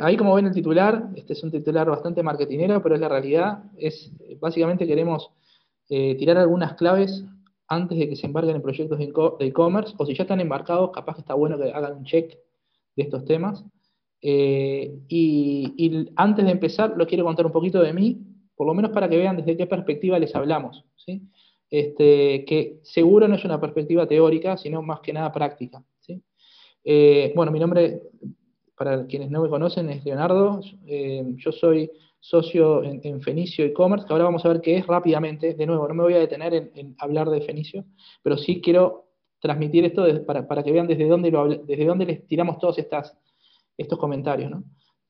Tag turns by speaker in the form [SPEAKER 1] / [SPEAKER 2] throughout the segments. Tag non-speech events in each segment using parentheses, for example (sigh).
[SPEAKER 1] ahí como ven el titular, este es un titular bastante marketinero, pero es la realidad, es básicamente queremos eh, tirar algunas claves antes de que se embarquen en proyectos de e-commerce, o si ya están embarcados, capaz que está bueno que hagan un check de estos temas. Eh, y, antes de empezar, lo quiero contar un poquito de mí, por lo menos para que vean desde qué perspectiva les hablamos. ¿sí? Este, que seguro no es una perspectiva teórica, sino más que nada práctica. ¿sí? Eh, bueno, mi nombre, para quienes no me conocen, es Leonardo. Eh, yo soy socio en, Fenicio e-commerce, ahora vamos a ver qué es rápidamente. De nuevo, no me voy a detener en, hablar de Fenicio, pero sí quiero transmitir esto para, que vean desde dónde, desde dónde les tiramos todos estas, estos comentarios.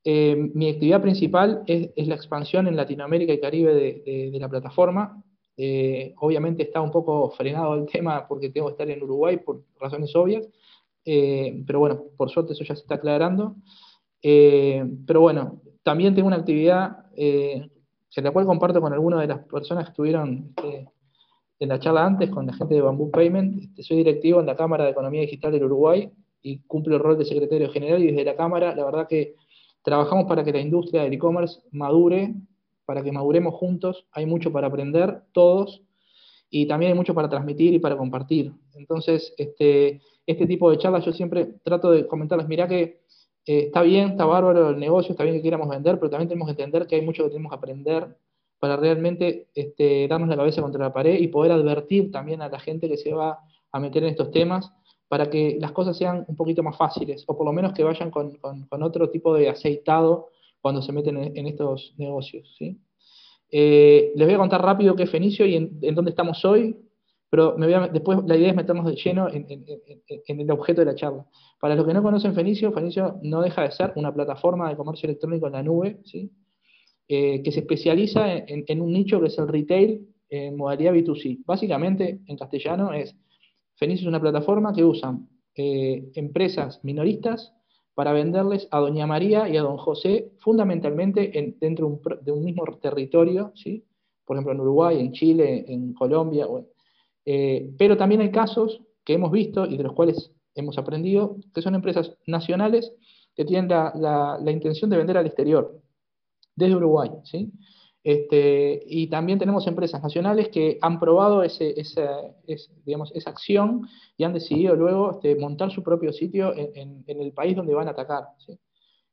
[SPEAKER 1] Eh, mi actividad principal es, la expansión en Latinoamérica y Caribe de, la plataforma. Eh, obviamente está un poco frenado el tema porque tengo que estar en Uruguay por razones obvias, eh, pero bueno, por suerte eso ya se está aclarando. pero bueno, también tengo una actividad en la cual comparto con algunas de las personas que estuvieron en la charla antes, con la gente de Bamboo Payment. Este, soy directivo en la Cámara de Economía Digital del Uruguay y cumplo el rol de secretario general y desde la Cámara, la verdad que trabajamos para que la industria del e-commerce madure, para que maduremos juntos, hay mucho para aprender todos y también hay mucho para transmitir y para compartir. Entonces, este, este tipo de charlas yo siempre trato de comentarles, mira que eh, está bien, está bárbaro el negocio, está bien que queramos vender, pero también tenemos que entender que hay mucho que tenemos que aprender para realmente este, darnos la cabeza contra la pared y poder advertir también a la gente que se va a meter en estos temas para que las cosas sean un poquito más fáciles, o por lo menos que vayan con, otro tipo de aceitado cuando se meten en, estos negocios. ¿sí? Eh, les voy a contar rápido qué es Fenicio y en, dónde estamos hoy, pero después la idea es meternos de lleno en, el objeto de la charla. Para los que no conocen Fenicio, Fenicio no deja de ser una plataforma de comercio electrónico en la nube, ¿sí? Eh, que se especializa en, un nicho que es el retail en modalidad B2C. Básicamente, en castellano, es Fenicio es una plataforma que usan eh, empresas minoristas para venderles a Doña María y a Don José, fundamentalmente dentro de un, mismo territorio, ¿sí? por ejemplo en Uruguay, en Chile, en Colombia. Eh, pero también hay casos que hemos visto y de los cuales hemos aprendido, que son empresas nacionales que tienen la, la intención de vender al exterior, desde Uruguay. ¿sí? Este, y también tenemos empresas nacionales que han probado ese, esa, digamos, esa acción y han decidido luego este, montar su propio sitio en, el país donde van a atacar.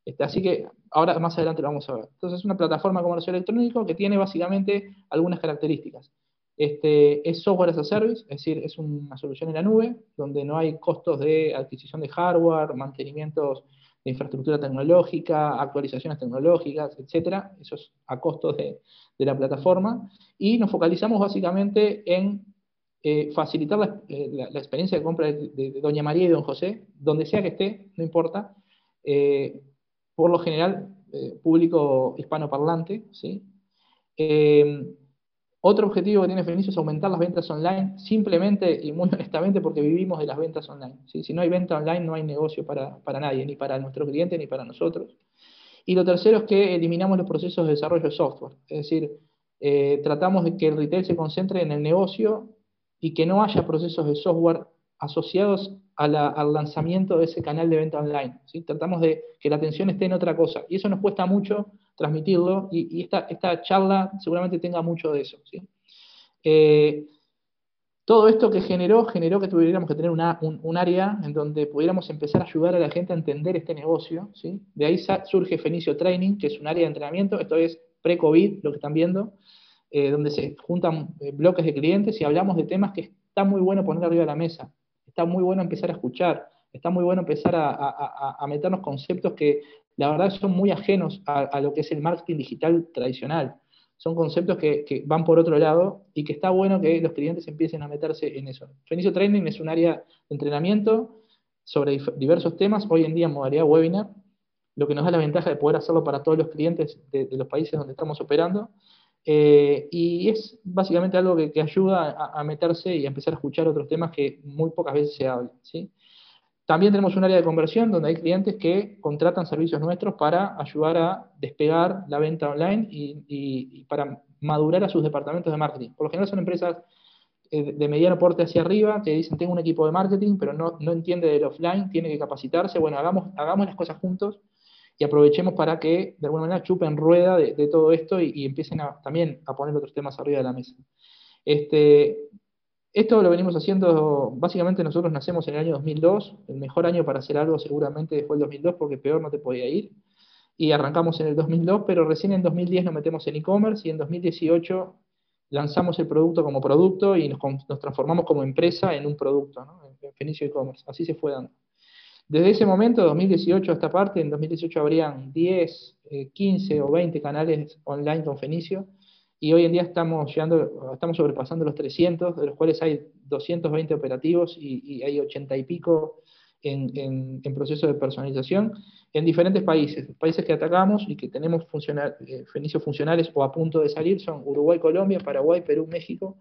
[SPEAKER 1] Este, así que ahora más adelante lo vamos a ver. Entonces es una plataforma de comercio electrónico que tiene básicamente algunas características. Este, es software as a service, es decir, es una solución en la nube, donde no hay costos de adquisición de hardware, mantenimientos de infraestructura tecnológica, actualizaciones tecnológicas, etcétera, eso es a costo de, la plataforma, y nos focalizamos básicamente en eh, facilitar eh, la, experiencia de compra de, Doña María y Don José, donde sea que esté, no importa, eh, por lo general, público hispanoparlante, ¿sí? Otro objetivo que tiene Fenicio es aumentar las ventas online, simplemente y muy (laughs) honestamente porque vivimos de las ventas online. Si no hay venta online, no hay negocio para, nadie, ni para nuestro cliente ni para nosotros. Y lo tercero es que eliminamos los procesos de desarrollo de software. Es decir, eh, tratamos de que el retail se concentre en el negocio y que no haya procesos de software asociados al lanzamiento de ese canal de venta online. Tratamos de que la atención esté en otra cosa. Y eso nos cuesta mucho transmitirlo y, esta, charla seguramente tenga mucho de eso. Eh, todo esto que generó, generó que tuviéramos que tener un, área en donde pudiéramos empezar a ayudar a la gente a entender este negocio. ¿sí? De ahí surge Fenicio Training, que es un área de entrenamiento, esto es pre-COVID, lo que están viendo, eh, donde se juntan eh, bloques de clientes y hablamos de temas que está muy bueno poner arriba de la mesa, está muy bueno empezar a escuchar, está muy bueno empezar a, a meternos conceptos que la verdad son muy ajenos a, lo que es el marketing digital tradicional. Son conceptos que, van por otro lado y que está bueno que los clientes empiecen a meterse en eso. Fenicio Training es un área de entrenamiento sobre diversos temas, hoy en día en modalidad webinar, lo que nos da la ventaja de poder hacerlo para todos los clientes de, los países donde estamos operando. Eh, y es básicamente algo que, ayuda a, a, meterse y a empezar a escuchar otros temas que muy pocas veces se hablan. También tenemos un área de conversión donde hay clientes que contratan servicios nuestros para ayudar a despegar la venta online y, para madurar a sus departamentos de marketing. Por lo general son empresas eh, de mediano porte hacia arriba que dicen tengo un equipo de marketing pero no, entiende del offline, tiene que capacitarse. Bueno, hagamos, hagamos las cosas juntos y aprovechemos para que de alguna manera chupen rueda de, todo esto y, empiecen también a poner otros temas arriba de la mesa. Este, esto lo venimos haciendo, básicamente nosotros nacemos en el año 2002, el mejor año para hacer algo seguramente fue el 2002 porque peor no te podía ir, y arrancamos en el 2002, pero recién en 2010 nos metemos en e-commerce y en 2018 lanzamos el producto como producto y nos, transformamos como empresa en un producto, ¿no? en Fenicio e-commerce, así se fue dando. Desde ese momento, 2018 a esta parte, en 2018 habrían 10, 15 eh, o 20 canales online con Fenicio, y hoy en día estamos llegando, estamos sobrepasando los 300, de los cuales hay 220 operativos y, hay 80 y pico en, proceso de personalización en diferentes países. Los países que atacamos y que tenemos eh, Fenicio funcionales o a punto de salir son Uruguay, Colombia, Paraguay, Perú, México,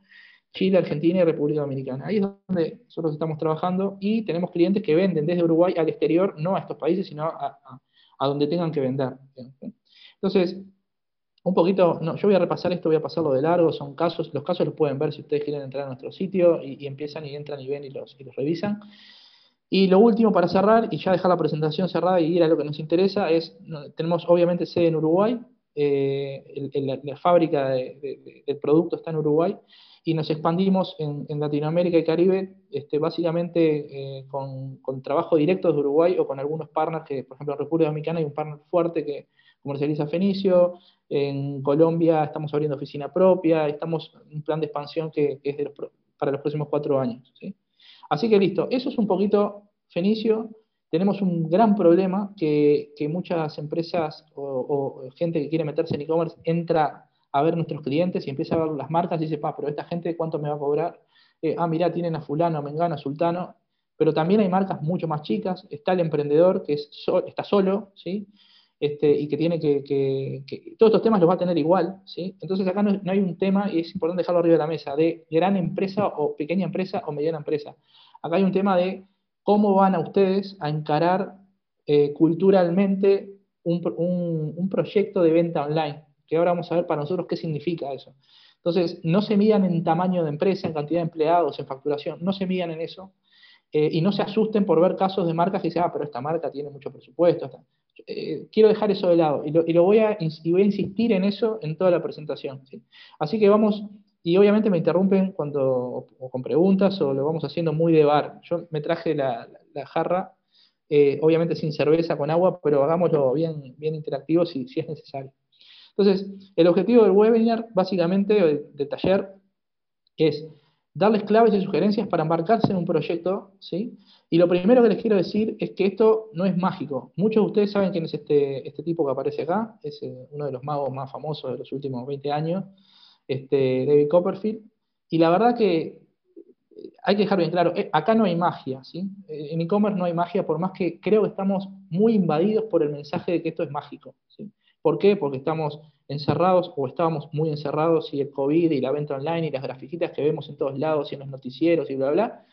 [SPEAKER 1] Chile, Argentina y República Dominicana. Ahí es donde nosotros estamos trabajando y tenemos clientes que venden desde Uruguay al exterior, no a estos países, sino a, donde tengan que vender. Entonces, un poquito, no, yo voy a repasar esto, voy a pasarlo de largo, son casos, los casos los pueden ver si ustedes quieren entrar a nuestro sitio y, empiezan y entran y ven y los, revisan. Y lo último para cerrar y ya dejar la presentación cerrada y ir a lo que nos interesa es, tenemos obviamente sede en Uruguay, eh, la, fábrica del producto está en Uruguay y nos expandimos en, Latinoamérica y Caribe, este, básicamente eh, con, trabajo directo de Uruguay o con algunos partners que, por ejemplo, en República Dominicana hay un partner fuerte que comercializa Fenicio, en Colombia estamos abriendo oficina propia, estamos en un plan de expansión que, es para los próximos cuatro años. Así que listo, eso es un poquito Fenicio. Tenemos un gran problema que, muchas empresas o, o gente que quiere meterse en e-commerce entra a ver nuestros clientes y empieza a ver las marcas y dice, pa, pero esta gente cuánto me va a cobrar. Eh, ah, mirá, tienen a fulano, a mengano, a sultano, pero también hay marcas mucho más chicas. Está el emprendedor que es está solo, ¿sí? Este, y que tiene que, Todos estos temas los va a tener igual, ¿sí? Entonces acá no, hay un tema, y es importante dejarlo arriba de la mesa, de gran empresa o pequeña empresa o mediana empresa. Acá hay un tema de cómo van a ustedes a encarar eh, culturalmente un proyecto de venta online que ahora vamos a ver para nosotros qué significa eso. Entonces, no se midan en tamaño de empresa, en cantidad de empleados, en facturación, no se midan en eso. Eh, y no se asusten por ver casos de marcas que dicen, ah, pero esta marca tiene mucho presupuesto. Eh, quiero dejar eso de lado y lo, voy, a, voy a insistir en eso en toda la presentación. Así que vamos, y obviamente me interrumpen cuando, o con preguntas o lo vamos haciendo muy de bar. Yo me traje la, jarra, eh, obviamente sin cerveza, con agua, pero hagámoslo bien, bien interactivo si, si es necesario. Entonces, el objetivo del webinar, básicamente, del, taller, es darles claves y sugerencias para embarcarse en un proyecto, ¿sí? Y lo primero que les quiero decir es que esto no es mágico. Muchos de ustedes saben quién es este, este tipo que aparece acá, es eh, uno de los magos más famosos de los últimos 20 años, este, David Copperfield. Y la verdad que eh, hay que dejar bien claro, eh, acá no hay magia, ¿sí? En e-commerce no hay magia, por más que creo que estamos muy invadidos por el mensaje de que esto es mágico, ¿sí? ¿Por qué? Porque estamos encerrados o estábamos muy encerrados y el COVID y la venta online y las grafiquitas que vemos en todos lados y en los noticieros y bla, bla.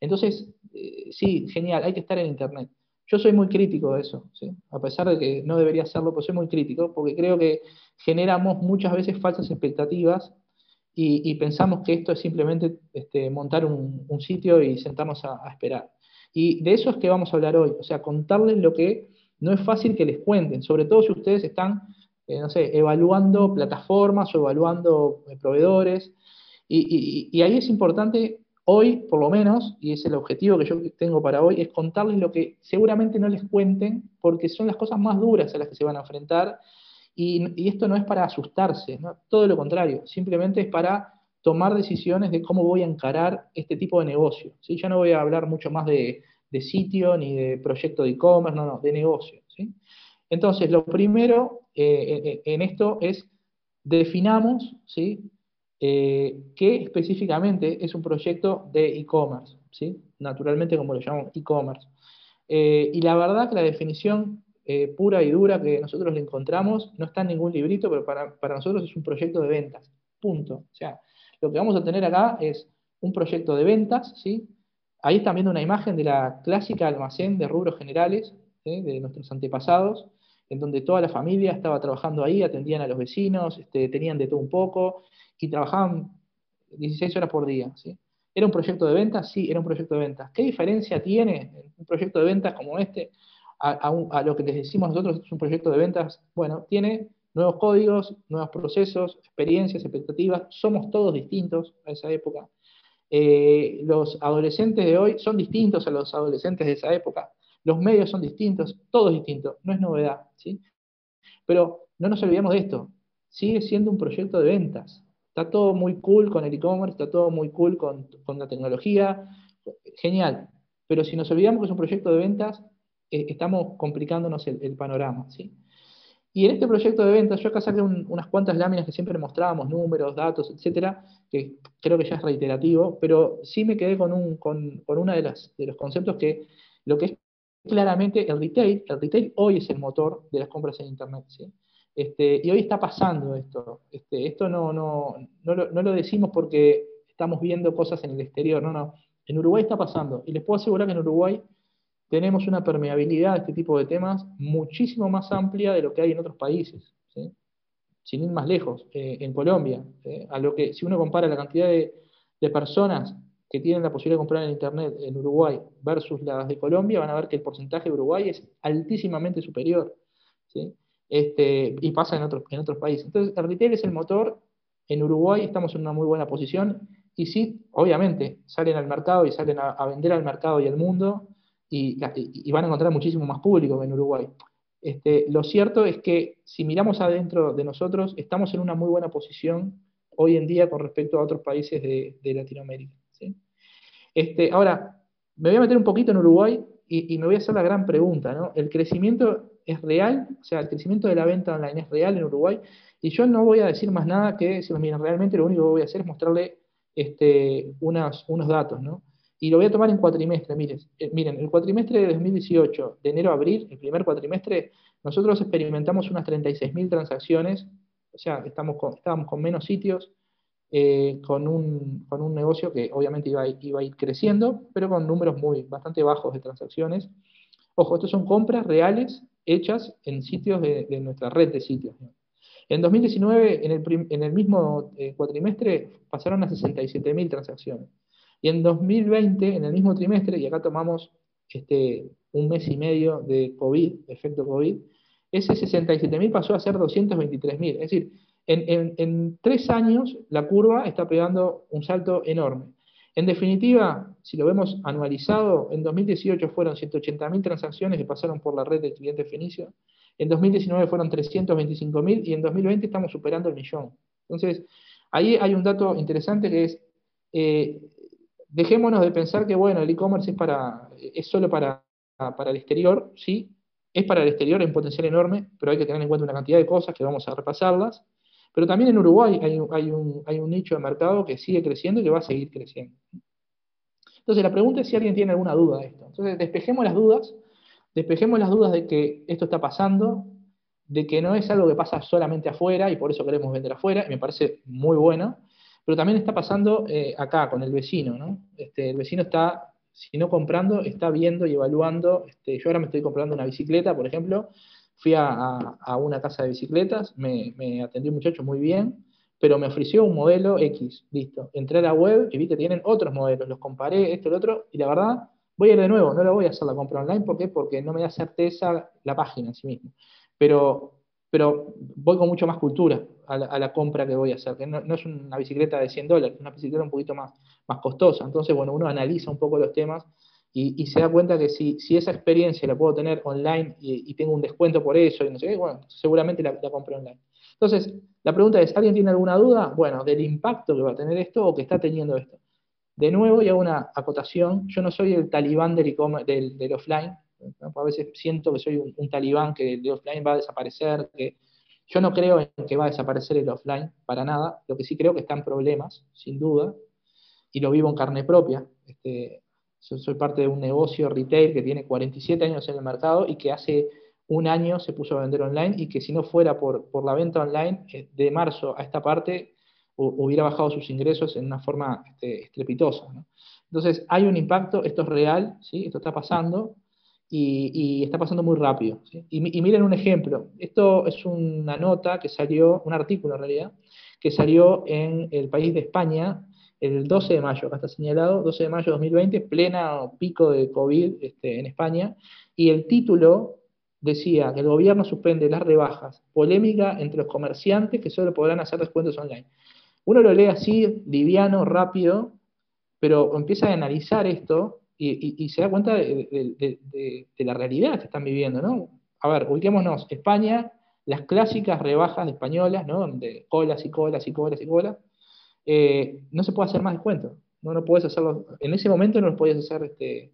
[SPEAKER 1] Entonces, eh, sí, genial, hay que estar en Internet. Yo soy muy crítico de eso, a pesar de que no debería serlo, pero soy muy crítico porque creo que generamos muchas veces falsas expectativas y, pensamos que esto es simplemente este, montar un, sitio y sentarnos a, a esperar. Y de eso es que vamos a hablar hoy, o sea, contarles lo que no es fácil que les cuenten, sobre todo si ustedes están, eh, no sé, evaluando plataformas o evaluando eh, proveedores. Y, ahí es importante, hoy por lo menos, y es el objetivo que yo tengo para hoy, es contarles lo que seguramente no les cuenten, porque son las cosas más duras a las que se van a enfrentar. Y, esto no es para asustarse, todo lo contrario, simplemente es para tomar decisiones de cómo voy a encarar este tipo de negocio. ¿sí? Ya no voy a hablar mucho más de de sitio ni de proyecto de e-commerce, no, no, de negocio. ¿sí? Entonces, lo primero eh, en esto es definamos ¿sí? Eh, qué específicamente es un proyecto de e-commerce, ¿sí? naturalmente como lo llamamos e-commerce. Eh, y la verdad que la definición pura y dura que nosotros le encontramos no está en ningún librito, pero para, para nosotros es un proyecto de ventas, punto. O sea, lo que vamos a tener acá es un proyecto de ventas, ¿sí? Ahí están viendo una imagen de la clásica almacén de rubros generales de nuestros antepasados, en donde toda la familia estaba trabajando ahí, atendían a los vecinos, este, tenían de todo un poco y trabajaban 16 horas por día. ¿sí? ¿Era un proyecto de ventas? Sí, era un proyecto de ventas. ¿Qué diferencia tiene un proyecto de ventas como este a, lo que les decimos nosotros, es un proyecto de ventas, bueno, tiene nuevos códigos, nuevos procesos, experiencias, expectativas, somos todos distintos a esa época. Eh, los adolescentes de hoy son distintos a los adolescentes de esa época, los medios son distintos, todo es distinto, no es novedad, ¿sí? Pero no nos olvidemos de esto, sigue siendo un proyecto de ventas, está todo muy cool con el e-commerce, está todo muy cool con, la tecnología, genial, pero si nos olvidamos que es un proyecto de ventas, eh, estamos complicándonos el, panorama, ¿sí? Y en este proyecto de ventas, yo acá saqué unas cuantas láminas que siempre mostrábamos, números, datos, etcétera, que creo que ya es reiterativo, pero sí me quedé con, un, con, uno de, de los conceptos que lo que es claramente el retail, el retail hoy es el motor de las compras en Internet, ¿sí? Este, y hoy está pasando esto. Este, esto no, no, no, no, lo, decimos porque estamos viendo cosas en el exterior, no, no. En Uruguay está pasando. Y les puedo asegurar que en Uruguay tenemos una permeabilidad a este tipo de temas muchísimo más amplia de lo que hay en otros países. Sin ir más lejos, eh, en Colombia, a lo que si uno compara la cantidad de, personas que tienen la posibilidad de comprar en Internet en Uruguay versus las de Colombia, van a ver que el porcentaje de Uruguay es altísimamente superior. Este, y pasa en otros, en otros países. Entonces, el retail es el motor. En Uruguay estamos en una muy buena posición. Y sí, obviamente, salen al mercado y salen a vender al mercado y al mundo y, van a encontrar muchísimo más público en Uruguay. Este, lo cierto es que si miramos adentro de nosotros, estamos en una muy buena posición hoy en día con respecto a otros países de, Latinoamérica. Este, ahora, me voy a meter un poquito en Uruguay y, me voy a hacer la gran pregunta, ¿no? ¿El crecimiento es real? O sea, ¿el crecimiento de la venta online es real en Uruguay? Y yo no voy a decir más nada que si miren, realmente lo único que voy a hacer es mostrarle este, unos datos, ¿no? Y lo voy a tomar en cuatrimestre. Miren, eh, miren, el cuatrimestre de 2018, de enero a abril, el primer cuatrimestre, nosotros experimentamos unas 36.000 transacciones, o sea, estábamos con menos sitios, eh, con, un, negocio que obviamente iba, a ir creciendo, pero con números muy, bastante bajos de transacciones. Ojo, estos son compras reales hechas en sitios de, nuestra red de sitios. En 2019, en el, en el mismo eh, cuatrimestre, pasaron a 67.000 transacciones. Y en 2020, en el mismo trimestre, y acá tomamos este, un mes y medio de COVID, efecto COVID, ese 67.000 pasó a ser 223.000. Es decir, en, tres años la curva está pegando un salto enorme. En definitiva, si lo vemos anualizado, en 2018 fueron 180.000 transacciones que pasaron por la red de clientes Fenicio, en 2019 fueron 325.000 y en 2020 estamos superando el millón. Entonces, ahí hay un dato interesante que es, eh, dejémonos de pensar que, bueno, el e-commerce es, es solo para, el exterior, sí, es para el exterior en potencial enorme, pero hay que tener en cuenta una cantidad de cosas que vamos a repasarlas. Pero también en Uruguay hay, hay, un, hay un nicho de mercado que sigue creciendo y que va a seguir creciendo. Entonces, la pregunta es si alguien tiene alguna duda de esto. Entonces, despejemos las dudas, despejemos las dudas de que esto está pasando, de que no es algo que pasa solamente afuera y por eso queremos vender afuera, y me parece muy bueno, pero también está pasando eh, acá con el vecino, ¿no? Este, el vecino está, si no comprando, está viendo y evaluando. Este, yo ahora me estoy comprando una bicicleta, por ejemplo. Fui a, una casa de bicicletas, me, atendió un muchacho muy bien, pero me ofreció un modelo X, listo. Entré a la web y vi que tienen otros modelos, los comparé, esto lo otro, y la verdad, voy a ir de nuevo, no la voy a hacer la compra online, ¿por qué? Porque no me da certeza la página en sí misma. Pero pero voy con mucho más cultura a la, compra que voy a hacer, que no, es una bicicleta de 100 dólares, es una bicicleta un poquito más, más costosa. Entonces, bueno, uno analiza un poco los temas y, se da cuenta que si, si, esa experiencia la puedo tener online y, tengo un descuento por eso y no sé bueno, seguramente la, la compro online. Entonces, la pregunta es, ¿alguien tiene alguna duda? Bueno, del impacto que va a tener esto o que está teniendo esto. De nuevo, y hago una acotación, yo no soy el talibán del, del, del offline, a veces siento que soy un, talibán, que el offline va a desaparecer, que yo no creo en que va a desaparecer el offline para nada, lo que sí creo que están problemas, sin duda, y lo vivo en carne propia. Este, soy parte de un negocio retail que tiene 47 años en el mercado y que hace un año se puso a vender online y que si no fuera por, la venta online, eh, de marzo a esta parte, hubiera bajado sus ingresos en una forma este, estrepitosa. Entonces, hay un impacto, esto es real, ¿sí? esto está pasando, y, está pasando muy rápido. Y, miren un ejemplo, esto es una nota que salió, un artículo en realidad, que salió en el país de España, el 12 de mayo, acá está señalado, 12 de mayo de 2020, plena pico de COVID este, en España, y el título decía que el gobierno suspende las rebajas, polémica entre los comerciantes que solo podrán hacer descuentos online. Uno lo lee así, liviano, rápido, pero empieza a analizar esto y, se da cuenta de, la realidad que están viviendo, ¿no? A ver, ubiquémonos, España, las clásicas rebajas españolas, ¿no? Donde colas y colas y colas y colas, eh, no se puede hacer más descuento. No, no puedes hacerlo, en ese momento no lo podías hacer este,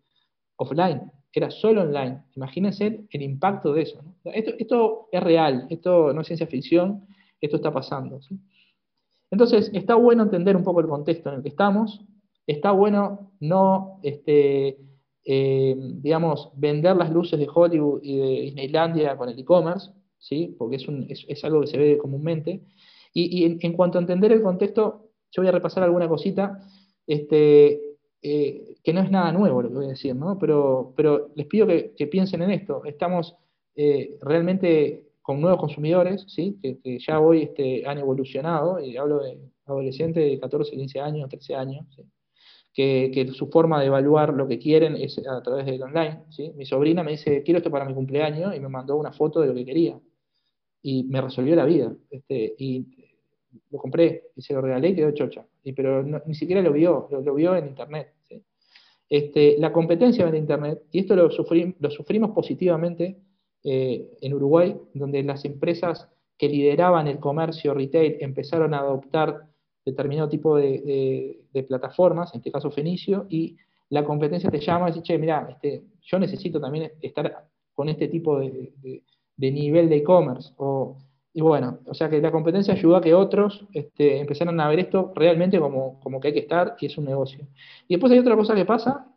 [SPEAKER 1] offline, era solo online. Imagínense el impacto de eso. Esto, es real, esto no es ciencia ficción, esto está pasando. Entonces, está bueno entender un poco el contexto en el que estamos, está bueno no, este, eh, digamos, vender las luces de Hollywood y de Disneylandia con el e-commerce, ¿sí? porque es, algo que se ve comúnmente. Y, en, cuanto a entender el contexto, yo voy a repasar alguna cosita, este, eh, que no es nada nuevo lo que voy a decir, ¿no? pero, pero les pido que, piensen en esto. Estamos eh, realmente con nuevos consumidores, ¿sí? que, ya hoy este, han evolucionado, y hablo de adolescentes de 14, 15 años, 13 años, ¿sí? Que, su forma de evaluar lo que quieren es a través del online. ¿sí? Mi sobrina me dice, quiero esto para mi cumpleaños, y me mandó una foto de lo que quería. Y me resolvió la vida. Este, y lo compré, y se lo regalé y quedó chocha. Y, pero ni siquiera lo vio, lo, vio en internet. Este, la competencia en internet, y esto lo, lo sufrimos positivamente eh, en Uruguay, donde las empresas que lideraban el comercio retail empezaron a adoptar determinado tipo de, plataformas, en este caso Fenicio, y la competencia te llama y dice, che, mira, este, yo necesito también estar con este tipo de, nivel de e-commerce. Y bueno, o sea que la competencia ayudó a que otros este, empezaran a ver esto realmente como, que hay que estar y es un negocio. Y después hay otra cosa que pasa,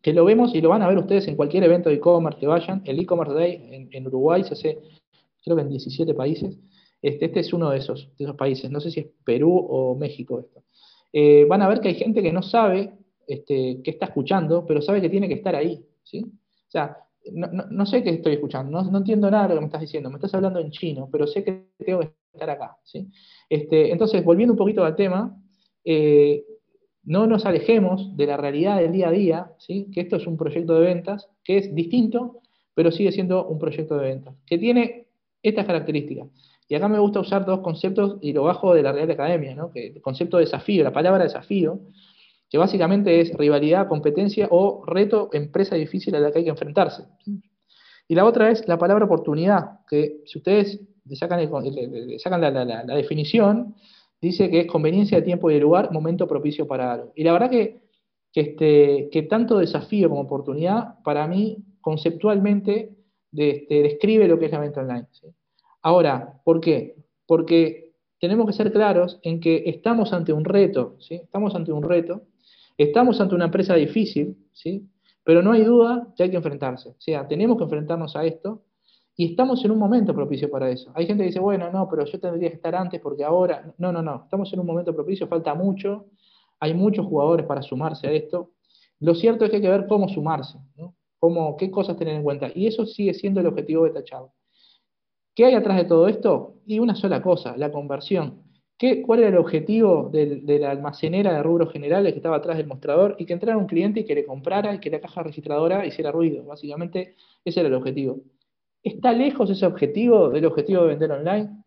[SPEAKER 1] que lo vemos y lo van a ver ustedes en cualquier evento de e-commerce que vayan. El e-commerce day en Uruguay se hace, creo que en 17 países. Este, este, es uno de esos, de esos países, no sé si es Perú o México esto. Eh, van a ver que hay gente que no sabe este, qué está escuchando, pero sabe que tiene que estar ahí. ¿sí? O sea, no, sé qué estoy escuchando, no, entiendo nada de lo que me estás diciendo, me estás hablando en chino, pero sé que tengo que estar acá. ¿sí? Este, entonces, volviendo un poquito al tema, eh, no nos alejemos de la realidad del día a día, ¿sí? que esto es un proyecto de ventas, que es distinto, pero sigue siendo un proyecto de ventas, que tiene estas características. Y acá me gusta usar dos conceptos y lo bajo de la Real Academia, ¿no? el concepto de desafío, la palabra desafío, que básicamente es rivalidad, competencia o reto, empresa difícil a la que hay que enfrentarse. Y la otra es la palabra oportunidad, que si ustedes le sacan, sacan la, definición, dice que es conveniencia de tiempo y de lugar, momento propicio para algo. Y la verdad que, este, que tanto desafío como oportunidad, para mí, conceptualmente, este, describe lo que es la venta online. Ahora, ¿por qué? Porque tenemos que ser claros en que estamos ante un reto. Estamos ante un reto, estamos ante una empresa difícil, ¿sí? Pero no hay duda que hay que enfrentarse. O sea, tenemos que enfrentarnos a esto y estamos en un momento propicio para eso. Hay gente que dice, bueno, no, pero yo tendría que estar antes porque ahora. No, no, no. Estamos en un momento propicio, falta mucho. Hay muchos jugadores para sumarse a esto. Lo cierto es que hay que ver cómo sumarse, ¿no? Cómo, qué cosas tener en cuenta. Y eso sigue siendo el objetivo de Tachado. ¿Qué hay atrás de todo esto? Y una sola cosa, la conversión. ¿Qué, ¿Cuál era el objetivo de, la almacenera de rubros generales que estaba atrás del mostrador? Y que entrara un cliente y que le comprara y que la caja registradora hiciera ruido. Básicamente, ese era el objetivo. ¿Está lejos ese objetivo del objetivo de vender online?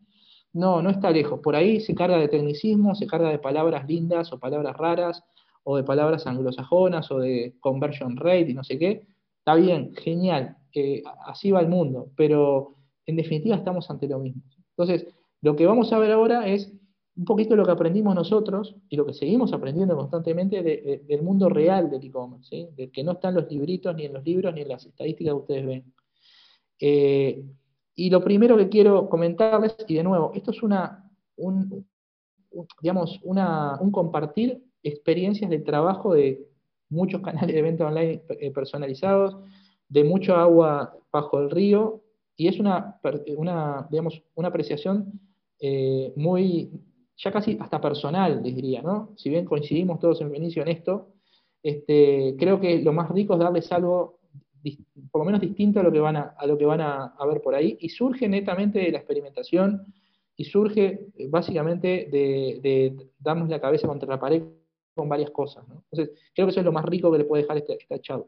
[SPEAKER 1] No, no está lejos. Por ahí se carga de tecnicismo, se carga de palabras lindas o palabras raras, o de palabras anglosajonas, o de conversion rate y no sé qué. Está bien, genial, eh, así va el mundo, pero en definitiva estamos ante lo mismo. Entonces, lo que vamos a ver ahora es un poquito lo que aprendimos nosotros y lo que seguimos aprendiendo constantemente del mundo real del e-commerce, ¿sí? que no están los libritos, ni en los libros, ni en las estadísticas que ustedes ven. Eh, y lo primero que quiero comentarles, y de nuevo, esto es una, un, digamos, un compartir experiencias de trabajo de muchos canales de venta online eh, personalizados, de mucho agua bajo el río, y es una, una, digamos, una apreciación eh, muy, ya casi hasta personal, les diría, ¿no? Si bien coincidimos todos en inicio en esto, este, creo que lo más rico es darles algo por lo menos distinto a lo que van a, lo que van a, ver por ahí, y surge netamente de la experimentación, y surge eh, básicamente de, darnos la cabeza contra la pared con varias cosas. Entonces, creo que eso es lo más rico que le puede dejar este, esta charla.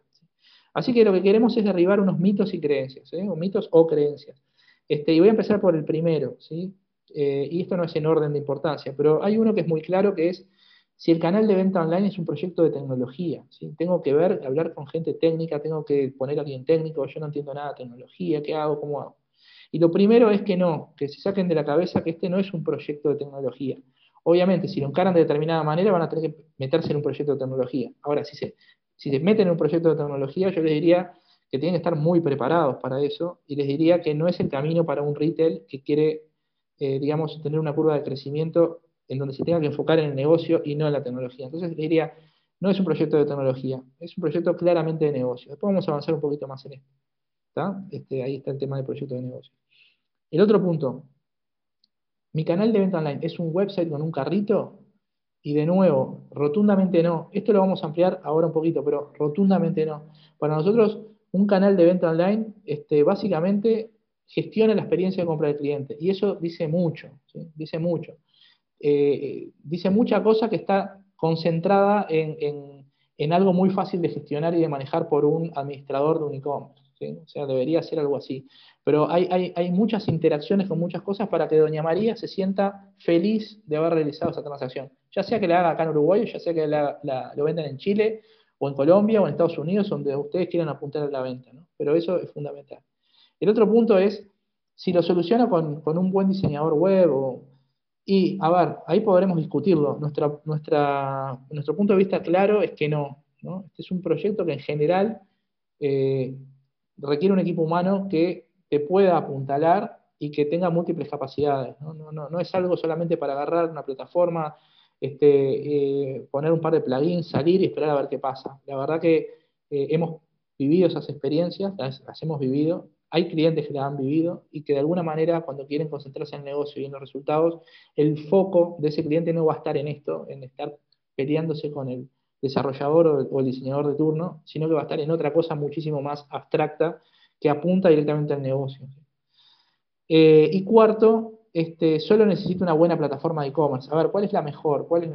[SPEAKER 1] Así que lo que queremos es derribar unos mitos y creencias, ¿eh? o mitos o creencias. Este, y voy a empezar por el primero. Eh, y esto no es en orden de importancia, pero hay uno que es muy claro, que es si el canal de venta online es un proyecto de tecnología. Tengo que ver, hablar con gente técnica, tengo que poner a alguien técnico, yo no entiendo nada de tecnología, ¿qué hago? ¿Cómo hago? Y lo primero es que no, que se saquen de la cabeza que este no es un proyecto de tecnología. Obviamente, si lo encaran de determinada manera, van a tener que meterse en un proyecto de tecnología. Ahora, si se, si se meten en un proyecto de tecnología, yo les diría que tienen que estar muy preparados para eso y les diría que no es el camino para un retail que quiere, eh, digamos, tener una curva de crecimiento en donde se tenga que enfocar en el negocio y no en la tecnología. Entonces les diría, no es un proyecto de tecnología, es un proyecto claramente de negocio. Después vamos a avanzar un poquito más en esto. Este, ahí está el tema del proyecto de negocio. El otro punto, mi canal de venta online es un website con un carrito y de nuevo, rotundamente no. Esto lo vamos a ampliar ahora un poquito, pero rotundamente no. Para nosotros, un canal de venta online este, básicamente gestiona la experiencia de compra del cliente. Y eso dice mucho, dice mucho. Eh, dice mucha cosa que está concentrada en, algo muy fácil de gestionar y de manejar por un administrador de un e-commerce. O sea, debería ser algo así. Pero hay, hay, muchas interacciones con muchas cosas para que Doña María se sienta feliz de haber realizado esa transacción. Ya sea que la haga acá en Uruguay, ya sea que lo vendan en Chile, o en Colombia, o en Estados Unidos, donde ustedes quieran apuntar a la venta. ¿no? Pero eso es fundamental. El otro punto es, si lo soluciona con, con un buen diseñador web o y, a ver, ahí podremos discutirlo. Nuestra, nuestra, nuestro punto de vista claro es que no. Este es un proyecto que en general eh, requiere un equipo humano que te pueda apuntalar y que tenga múltiples capacidades. No, no, no, es algo solamente para agarrar una plataforma, este, eh, poner un par de plugins, salir y esperar a ver qué pasa. La verdad que eh, hemos vivido esas experiencias, las hemos vivido, hay clientes que la han vivido y que de alguna manera cuando quieren concentrarse en el negocio y en los resultados, el foco de ese cliente no va a estar en esto, en estar peleándose con el desarrollador o el, diseñador de turno, sino que va a estar en otra cosa muchísimo más abstracta que apunta directamente al negocio. Eh, y cuarto, este, solo necesito una buena plataforma de e-commerce. A ver, ¿cuál es la mejor? ¿Cuál es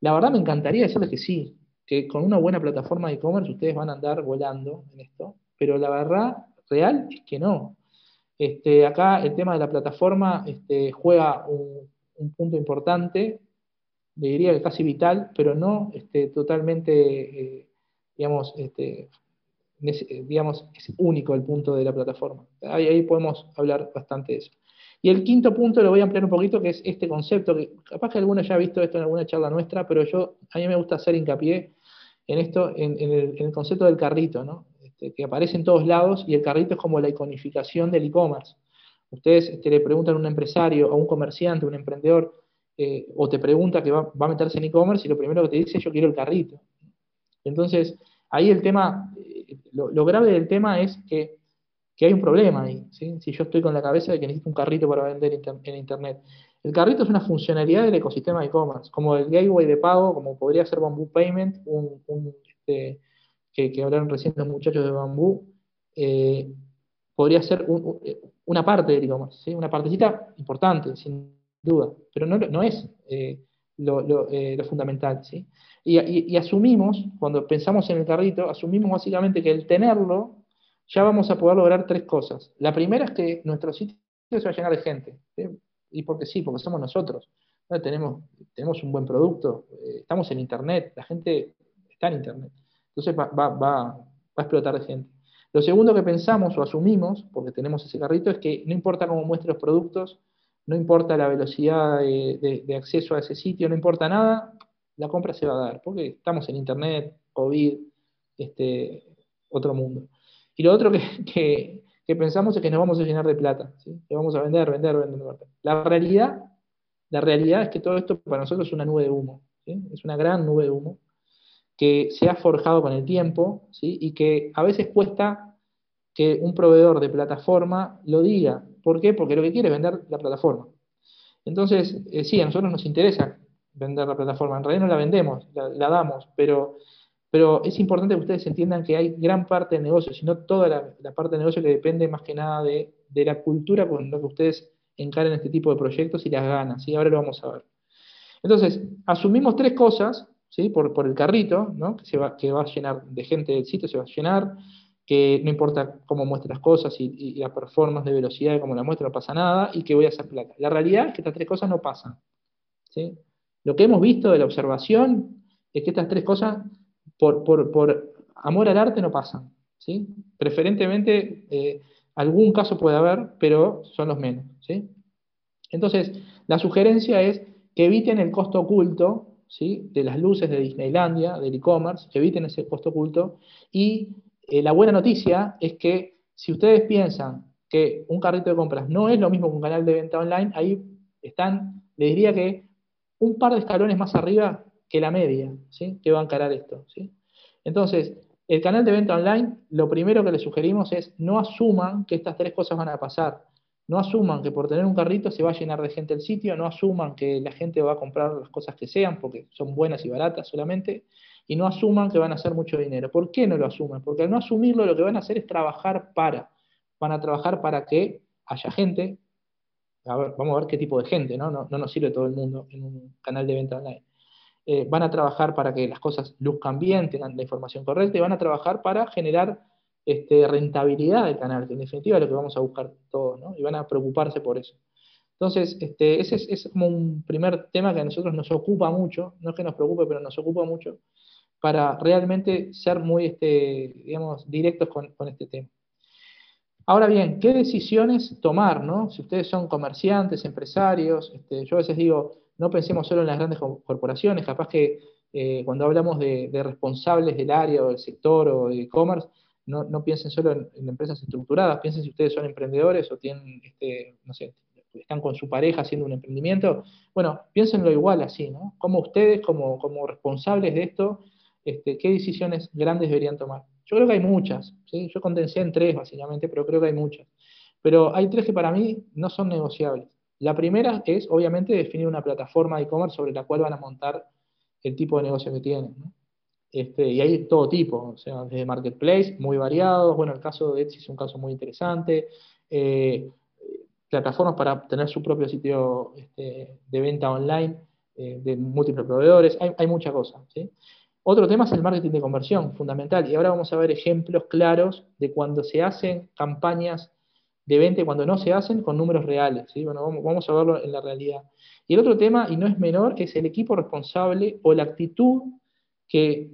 [SPEAKER 1] la... verdad me encantaría decirles que sí, que con una buena plataforma de e-commerce ustedes van a andar volando en esto, pero la verdad real es que no. Este, acá el tema de la plataforma este, juega un, punto importante, le diría que casi vital, pero no este, totalmente, eh, digamos, este, digamos, es único el punto de la plataforma. Ahí, ahí, podemos hablar bastante de eso. Y el quinto punto lo voy a ampliar un poquito, que es este concepto, que capaz que alguno ya ha visto esto en alguna charla nuestra, pero yo, a mí me gusta hacer hincapié en esto, en, el, en el, concepto del carrito, ¿no? Este, que aparece en todos lados y el carrito es como la iconificación del e-commerce. Ustedes este, le preguntan a un empresario, a un comerciante, a un emprendedor, eh, o te pregunta que va, a meterse en e-commerce y lo primero que te dice es yo quiero el carrito. Entonces, ahí el tema, eh, lo, grave del tema es que, hay un problema ahí. Si yo estoy con la cabeza de que necesito un carrito para vender en Internet. El carrito es una funcionalidad del ecosistema de e-commerce, como el gateway de pago, como podría ser Bamboo Payment, un, este, que, hablaron recién los muchachos de Bambú, eh, podría ser una parte del e-commerce, una partecita importante, sin duda, pero no, es eh, eh, lo, fundamental. ¿sí? Y, asumimos, cuando pensamos en el carrito, asumimos básicamente que el tenerlo, ya vamos a poder lograr tres cosas. La primera es que nuestro sitio se va a llenar de gente, y porque sí, porque somos nosotros. Tenemos, tenemos un buen producto, estamos en Internet, la gente está en Internet. Entonces va, a explotar de gente. Lo segundo que pensamos o asumimos, porque tenemos ese carrito, es que no importa cómo muestre los productos, no importa la velocidad de, acceso a ese sitio, no importa nada, la compra se va a dar, porque estamos en Internet, COVID, este, otro mundo. Y lo otro que, pensamos es que nos vamos a llenar de plata, que vamos a vender, vender, vender. La realidad, la realidad es que todo esto para nosotros es una nube de humo, es una gran nube de humo que se ha forjado con el tiempo ¿sí? y que a veces cuesta que un proveedor de plataforma lo diga. ¿Por qué? Porque lo que quiere es vender la plataforma. Entonces, eh, sí, a nosotros nos interesa vender la plataforma, en realidad no la vendemos, la, damos, pero, pero es importante que ustedes entiendan que hay gran parte del negocio, sino toda la, parte del negocio que depende más que nada de, la cultura con la que ustedes encaren este tipo de proyectos y las ganas, ¿sí? ahora lo vamos a ver. Entonces, asumimos tres cosas ¿sí? por, por el carrito, ¿no? que, se va, que va a llenar de gente del sitio, se va a llenar, que no importa cómo muestre las cosas y, la performance de velocidad de cómo la muestra, no pasa nada, y que voy a hacer plata. La realidad es que estas tres cosas no pasan. ¿sí? Lo que hemos visto de la observación es que estas tres cosas, por, por, amor al arte, no pasan. ¿sí? Preferentemente, eh, algún caso puede haber, pero son los menos. ¿sí? Entonces, la sugerencia es que eviten el costo oculto ¿sí? de las luces de Disneylandia, del e-commerce, que eviten ese costo oculto. Y eh, la buena noticia es que si ustedes piensan que un carrito de compras no es lo mismo que un canal de venta online, ahí están, les diría que un par de escalones más arriba que la media, ¿sí? que va a encarar esto. ¿sí? Entonces, el canal de venta online, lo primero que les sugerimos es no asuman que estas tres cosas van a pasar. No asuman que por tener un carrito se va a llenar de gente el sitio, no asuman que la gente va a comprar las cosas que sean porque son buenas y baratas solamente, y no asuman que van a hacer mucho dinero. ¿Por qué no lo asumen? Porque al no asumirlo lo que van a hacer es trabajar para, van a trabajar para que haya gente, vamos a ver qué tipo de gente, ¿no? No, nos sirve todo el mundo en un canal de venta online. Eh, van a trabajar para que las cosas luzcan bien, tengan la información correcta y van a trabajar para generar este, rentabilidad del canal, que en definitiva es lo que vamos a buscar todos, ¿no? Y van a preocuparse por eso. Entonces, este, ese es, como un primer tema que a nosotros nos ocupa mucho, no es que nos preocupe, pero nos ocupa mucho, para realmente ser muy, este, digamos, directos con, este tema. Ahora bien, ¿qué decisiones tomar? ¿no? Si ustedes son comerciantes, empresarios, yo a veces digo, no pensemos solo en las grandes corporaciones, capaz que eh, cuando hablamos de, responsables del área o del sector o de e-commerce, no, piensen solo en, empresas estructuradas, piensen si ustedes son emprendedores o tienen, este, no sé, están con su pareja haciendo un emprendimiento. Bueno, piénsenlo igual así, ¿no? Como ustedes, como, como responsables de esto, este, ¿qué decisiones grandes deberían tomar? Yo creo que hay muchas. Yo condensé en tres básicamente, pero creo que hay muchas. Pero hay tres que para mí no son negociables. La primera es, obviamente, definir una plataforma de e-commerce sobre la cual van a montar el tipo de negocio que tienen. ¿no? Este, y hay todo tipo, o sea, desde marketplace, muy variados. Bueno, el caso de Etsy es un caso muy interesante. Eh, plataformas para tener su propio sitio este, de venta online eh, de múltiples proveedores. Hay, hay muchas cosas. Otro tema es el marketing de conversión, fundamental. Y ahora vamos a ver ejemplos claros de cuando se hacen campañas de venta cuando no se hacen con números reales. Bueno, vamos, a verlo en la realidad. Y el otro tema, y no es menor, es el equipo responsable o la actitud que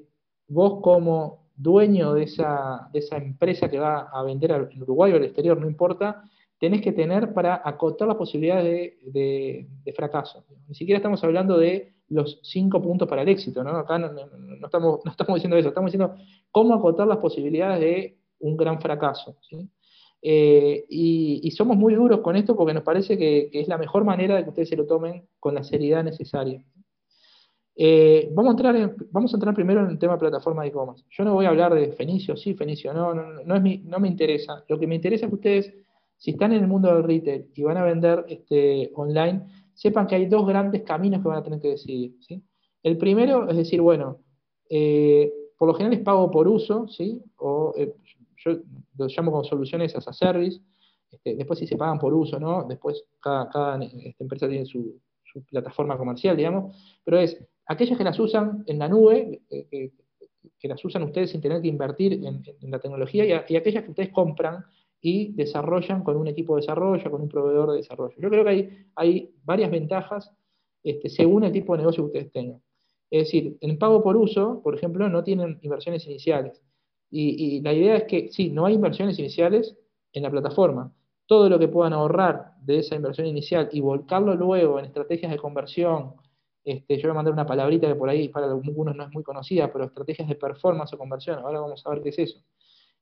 [SPEAKER 1] vos como dueño de esa, esa empresa que va a vender en Uruguay o al exterior, no importa, tenés que tener para acotar las posibilidades de, fracaso. Ni siquiera estamos hablando de los cinco puntos para el éxito, ¿no? Acá no, estamos, no estamos diciendo eso, estamos diciendo cómo acotar las posibilidades de un gran fracaso. Eh, y, somos muy duros con esto porque nos parece que, es la mejor manera de que ustedes se lo tomen con la seriedad necesaria. Eh, vamos, a entrar vamos a entrar primero en el tema plataforma de e-commerce. Yo no voy a hablar de Fenicio, sí, Fenicio, no, no, no, es no me interesa. Lo que me interesa es que ustedes, si están en el mundo del retail y van a vender este, online, sepan que hay dos grandes caminos que van a tener que decidir. El primero es decir, bueno, eh, por lo general es pago por uso, ¿sí? o eh, lo llamo como soluciones as a service. Este, después si se pagan por uso, ¿no? Después cada, cada empresa tiene su, plataforma comercial, digamos, pero es aquellas que las usan en la nube, eh, que las usan ustedes sin tener que invertir en, la tecnología, y, aquellas que ustedes compran y desarrollan con un equipo de desarrollo, con un proveedor de desarrollo. Yo creo que hay, hay varias ventajas este, según el tipo de negocio que ustedes tengan. Es decir, en pago por uso, por ejemplo, no tienen inversiones iniciales. Y, y, la idea es que sí, no hay inversiones iniciales en la plataforma. Todo lo que puedan ahorrar de esa inversión inicial y volcarlo luego en estrategias de conversión, este, yo voy a mandar una palabrita que por ahí para algunos no es muy conocida, pero estrategias de performance o conversión, ahora vamos a ver qué es eso.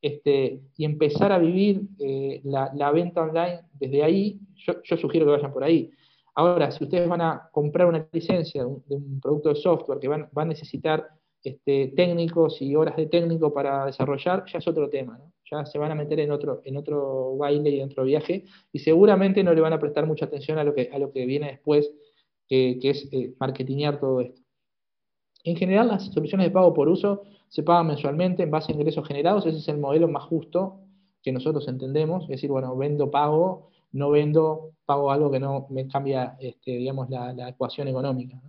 [SPEAKER 1] Este, y empezar a vivir eh, la, venta online desde ahí, yo, sugiero que vayan por ahí. Ahora, si ustedes van a comprar una licencia de un, producto de software que van, a necesitar este, técnicos y horas de técnico para desarrollar, ya es otro tema, ya se van a meter en otro, en otro baile y en otro viaje, y seguramente no le van a prestar mucha atención a lo que, a lo que viene después que, es eh, marketingear todo esto. En general, las soluciones de pago por uso se pagan mensualmente en base a ingresos generados. Ese es el modelo más justo que nosotros entendemos. Es decir, bueno, vendo pago, no vendo pago algo que no me cambia, este, digamos, la, ecuación económica.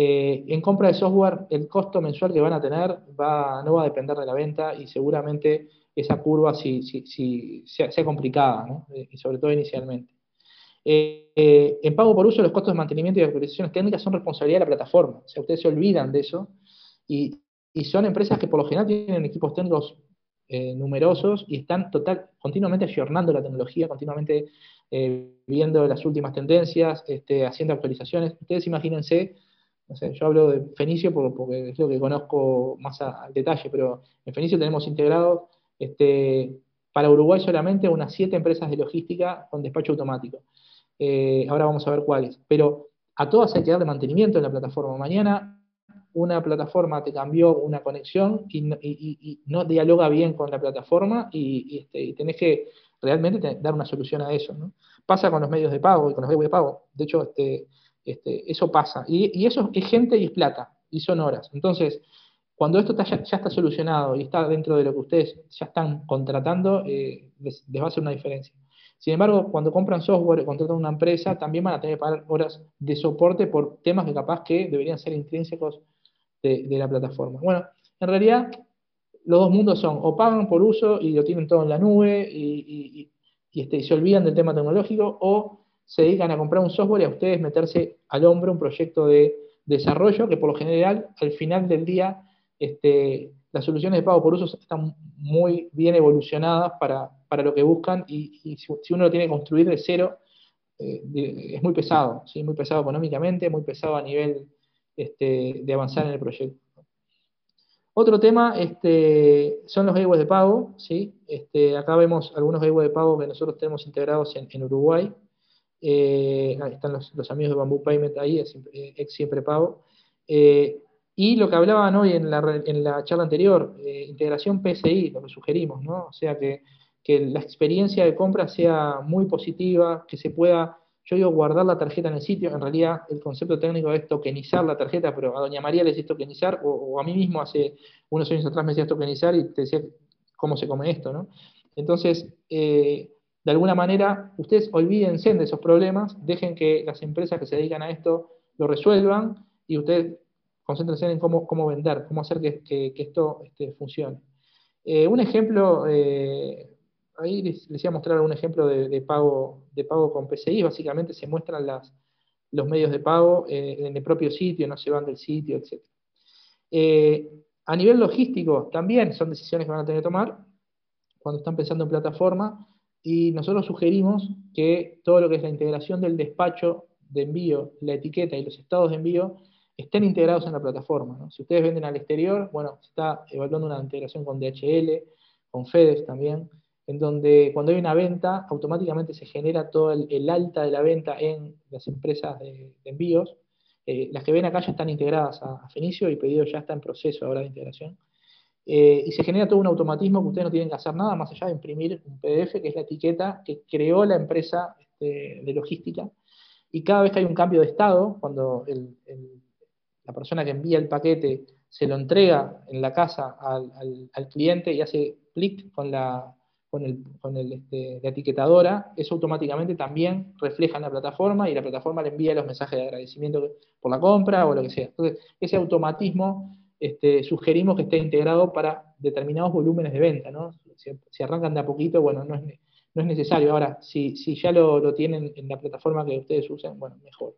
[SPEAKER 1] Eh, en compra de software, el costo mensual que van a tener va, no va a depender de la venta y seguramente esa curva sí, sea, complicada, ¿no? Eh, y sobre todo inicialmente. Eh, en pago por uso, los costos de mantenimiento y actualizaciones técnicas son responsabilidad de la plataforma. O sea, ustedes se olvidan de eso y, son empresas que por lo general tienen equipos técnicos numerosos y están total, continuamente ayornando la tecnología, continuamente viendo las últimas tendencias, este, haciendo actualizaciones. Ustedes imagínense yo hablo de Fenicio porque es lo que conozco más al detalle, pero en Fenicio tenemos integrado este, para Uruguay solamente unas siete empresas de logística con despacho automático. Eh, ahora vamos a ver cuáles. Pero a todas hay que darle mantenimiento en la plataforma. Mañana una plataforma te cambió una conexión y, no dialoga bien con la plataforma y, este, tenés que realmente dar una solución a eso. Pasa con los medios de pago y con los medios de pago. De hecho, este, este, eso pasa. Y, eso es gente y es plata, y son horas. Entonces, cuando esto ya, está solucionado y está dentro de lo que ustedes ya están contratando, eh, les, va a hacer una diferencia. Sin embargo, cuando compran software, contratan una empresa, también van a tener que pagar horas de soporte por temas que capaz que deberían ser intrínsecos de, la plataforma. Bueno, en realidad los dos mundos son o pagan por uso y lo tienen todo en la nube y, este, y se olvidan del tema tecnológico, o se dedican a comprar un software y a ustedes meterse al hombro un proyecto de desarrollo que por lo general al final del día este, las soluciones de pago por uso están muy bien evolucionadas para, lo que buscan y, si, uno lo tiene que construir de cero eh, es muy pesado, ¿sí? muy pesado económicamente, muy pesado a nivel este, de avanzar en el proyecto. Otro tema este, son los gateways de pago. ¿sí? acá vemos algunos gateways de pago que nosotros tenemos integrados en Uruguay. Eh, ahí están los, amigos de Bamboo Payment ahí, eh, ex siempre pago. Eh, y lo que hablaban hoy en la, en la charla anterior, integración PSI, lo que sugerimos, ¿no? O sea, que, la experiencia de compra sea muy positiva, que se pueda, yo digo, guardar la tarjeta en el sitio. En realidad, el concepto técnico es tokenizar la tarjeta, pero a Doña María le decís tokenizar, o, a mí mismo hace unos años atrás me decías tokenizar y te decía cómo se come esto, ¿no? Entonces, de alguna manera, ustedes olvídense de esos problemas, dejen que las empresas que se dedican a esto lo resuelvan y ustedes concéntrense en cómo, cómo vender, cómo hacer que, esto este, funcione. Eh, un ejemplo, eh, ahí les, les, iba a mostrar un ejemplo de, pago, de pago con PCI, básicamente se muestran los medios de pago eh, en el propio sitio, no se van del sitio, etc. a nivel logístico, también son decisiones que van a tener que tomar cuando están pensando en plataforma, y nosotros sugerimos que todo lo que es la integración del despacho de envío, la etiqueta y los estados de envío estén integrados en la plataforma. Si ustedes venden al exterior, bueno, se está evaluando una integración con DHL, con FedEx también, en donde cuando hay una venta, automáticamente se genera todo el, alta de la venta en las empresas de, envíos. Eh, las que ven acá ya están integradas a, a Fenicio y pedido ya está en proceso ahora de integración. Eh, y se genera todo un automatismo que ustedes no tienen que hacer nada más allá de imprimir un PDF, que es la etiqueta que creó la empresa este, de logística. Y cada vez que hay un cambio de estado, cuando la persona que envía el paquete se lo entrega en la casa al, cliente y hace clic con la, con, el, con el, este, la etiquetadora, eso automáticamente también refleja en la plataforma y la plataforma le envía los mensajes de agradecimiento por la compra o lo que sea. Entonces, ese automatismo este, sugerimos que esté integrado para determinados volúmenes de venta, ¿no? Si, arrancan de a poquito, bueno, no es, no es necesario. Ahora, si, si ya lo, tienen en la plataforma que ustedes usen, bueno, mejor.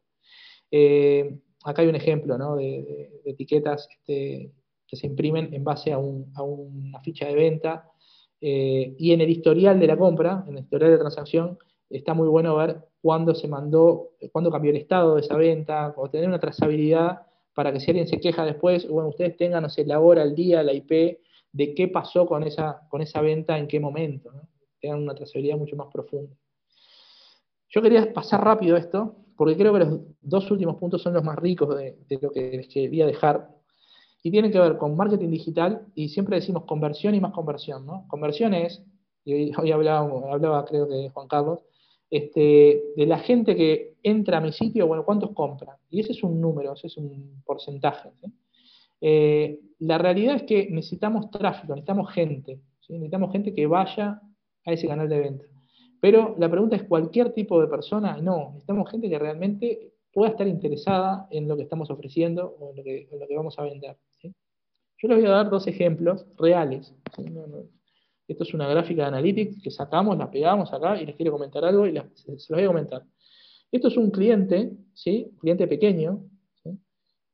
[SPEAKER 1] Eh, acá hay un ejemplo ¿no? de, etiquetas este, que se imprimen en base a, una ficha de venta eh, y en el historial de la compra, en el historial de transacción, está muy bueno ver cuándo se mandó, cuándo cambió el estado de esa venta, o tener una trazabilidad para que si alguien se queja después, bueno, ustedes tengan, no sé, la hora, el día, la IP, de qué pasó con esa, con esa venta, en qué momento, tengan una trazabilidad mucho más profunda. Yo quería pasar rápido esto, porque creo que los dos últimos puntos son los más ricos de, lo que les quería dejar, y tienen que ver con marketing digital, y siempre decimos conversión y más conversión, ¿no? Conversión es, y hoy hablaba, hablaba creo que Juan Carlos, este, de la gente que entra a mi sitio, bueno, ¿cuántos compran? Y ese es un número, ese es un porcentaje. Eh, la realidad es que necesitamos tráfico, necesitamos gente, necesitamos gente que vaya a ese canal de venta. Pero la pregunta es, ¿cualquier tipo de persona? No, necesitamos gente que realmente pueda estar interesada en lo que estamos ofreciendo o en lo que, vamos a vender. Yo les voy a dar dos ejemplos reales. Esto es una gráfica de Analytics que sacamos, la pegamos acá y les quiero comentar algo y se, los voy a comentar. Esto es un cliente, ¿sí? cliente pequeño,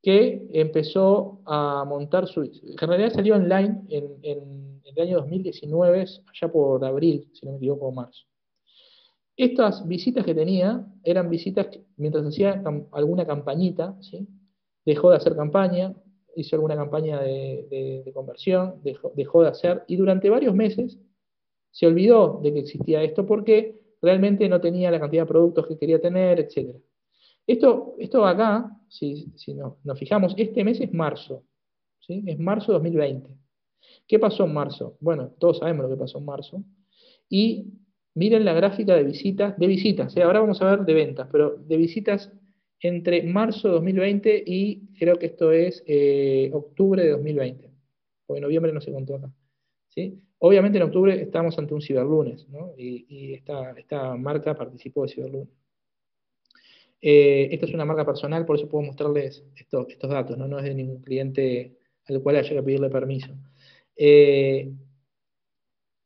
[SPEAKER 1] que empezó a montar su... en realidad salió online en, en, el año 2019, allá por abril, si no me equivoco, marzo. Estas visitas que tenía eran visitas que, mientras hacía alguna campañita, dejó de hacer campaña, hizo alguna campaña de, conversión, dejó, de hacer, y durante varios meses se olvidó de que existía esto porque realmente no tenía la cantidad de productos que quería tener, etc. Esto, esto acá, si, nos fijamos, este mes es marzo, es marzo de 2020. ¿Qué pasó en marzo? Bueno, todos sabemos lo que pasó en marzo. Y miren la gráfica de visitas, de visitas, ¿eh? ahora vamos a ver de ventas, pero de visitas entre marzo de 2020 y creo que esto es eh, octubre de 2020, porque en noviembre no se contó acá. ¿sí? Obviamente en octubre estamos ante un ciberlunes, ¿no? y, esta, esta, marca participó de ciberlunes. Eh, esta es una marca personal, por eso puedo mostrarles estos, estos datos, ¿no? no es de ningún cliente al cual haya que pedirle permiso. Eh,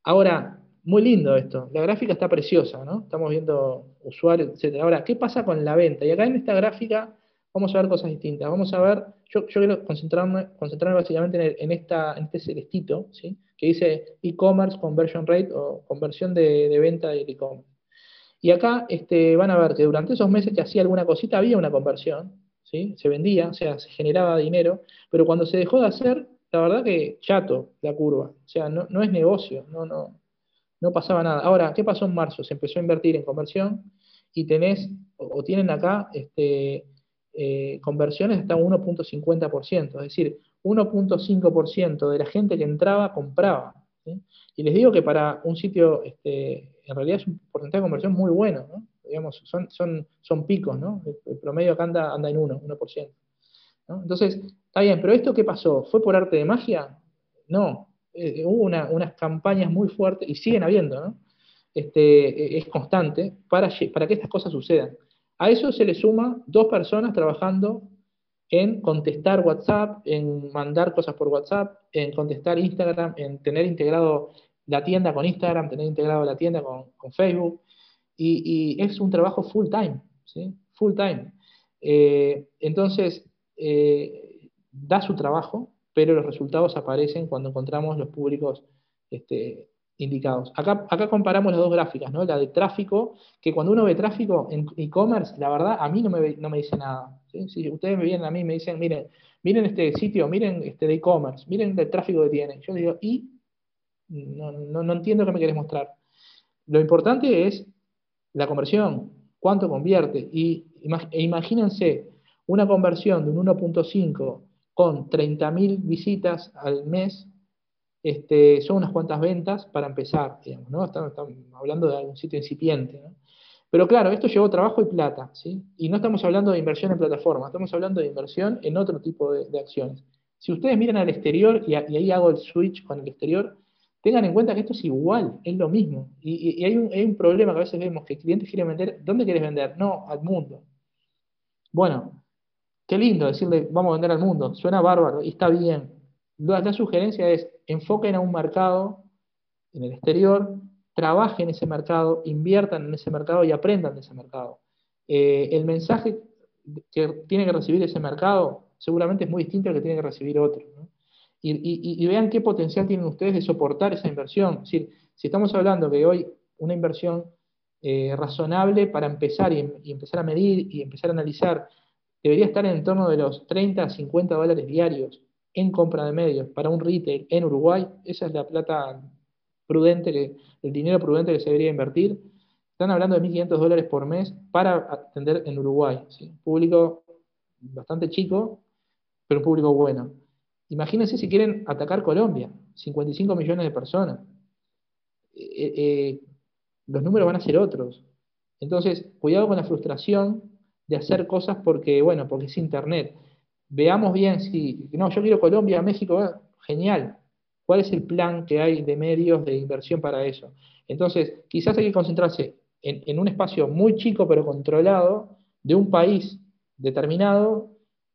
[SPEAKER 1] ahora, muy lindo esto, la gráfica está preciosa, ¿no? Estamos viendo usuarios, etc. Ahora, ¿qué pasa con la venta? Y acá en esta gráfica vamos a ver cosas distintas. Vamos a ver, yo, quiero concentrarme, concentrarme básicamente en, esta, en este celestito, ¿sí? que dice e-commerce conversion rate o conversión de, venta de e-commerce. Y acá este, van a ver que durante esos meses que hacía alguna cosita había una conversión, ¿sí? se vendía, o sea, se generaba dinero, pero cuando se dejó de hacer, la verdad que chato la curva, o sea, no, no es negocio, no, no, no pasaba nada. Ahora, ¿qué pasó en marzo? Se empezó a invertir en conversión y tenés, o, tienen acá, este, eh, conversiones hasta 1.50%, es decir, 1.5% de la gente que entraba compraba. Y les digo que para un sitio, este, en realidad es un porcentaje de conversión muy bueno, digamos, son, son, son picos, ¿no? el, promedio acá anda, anda en 1, 1%. Entonces, está bien, pero ¿esto qué pasó? ¿Fue por arte de magia? No, eh, hubo unas campañas muy fuertes, y siguen habiendo, ¿no? este, es constante, para, para que estas cosas sucedan. A eso se le suma dos personas trabajando en contestar WhatsApp, en mandar cosas por WhatsApp, en contestar Instagram, en tener integrado la tienda con Instagram, tener integrado la tienda con, Facebook. Y, es un trabajo full time, ¿sí? Full time. Eh, entonces, eh, da su trabajo, pero los resultados aparecen cuando encontramos los públicos este, indicados. Acá, acá comparamos las dos gráficas, ¿no? la de tráfico, que cuando uno ve tráfico en e-commerce, la verdad a mí no me, no me dice nada. Si ustedes me vienen a mí y me dicen, miren, miren este sitio, miren este de e-commerce, miren el tráfico que tiene. Yo digo, y no, no, entiendo qué me querés mostrar. Lo importante es la conversión, cuánto convierte. Y e imagínense una conversión de un 1.5 con 30.000 visitas al mes, este, son unas cuantas ventas para empezar, digamos, ¿no? Estamos, hablando de algún sitio incipiente, Pero claro, esto llevó trabajo y plata, ¿sí? Y no estamos hablando de inversión en plataforma, estamos hablando de inversión en otro tipo de, acciones. Si ustedes miran al exterior, y, ahí hago el switch con el exterior, tengan en cuenta que esto es igual, es lo mismo. Y, hay, un, hay, un, problema que a veces vemos, que el cliente quiere vender, ¿dónde quieres vender? No, al mundo. Bueno, Qué lindo decirle, vamos a vender al mundo, suena bárbaro y está bien. La, sugerencia es, enfoquen a un mercado en el exterior, trabajen en ese mercado, inviertan en ese mercado y aprendan de ese mercado. Eh, el mensaje que tiene que recibir ese mercado seguramente es muy distinto al que tiene que recibir otro. Y, vean qué potencial tienen ustedes de soportar esa inversión. Es decir, si estamos hablando de hoy una inversión eh, razonable para empezar y, empezar a medir y empezar a analizar debería estar en torno de los 30 a 50 dólares diarios en compra de medios para un retail en Uruguay. Esa es la plata prudente, que, el dinero prudente que se debería invertir. Están hablando de 1.500 dólares por mes para atender en Uruguay. Público bastante chico, pero un público bueno. Imagínense si quieren atacar Colombia, 55 millones de personas. Eh, eh, eh, los números van a ser otros. Entonces, cuidado con la frustración de hacer cosas porque, bueno, porque es Internet. Veamos bien si, no, yo quiero Colombia, México, ah, genial. ¿Cuál es el plan que hay de medios de inversión para eso? Entonces, quizás hay que concentrarse en, un espacio muy chico pero controlado de un país determinado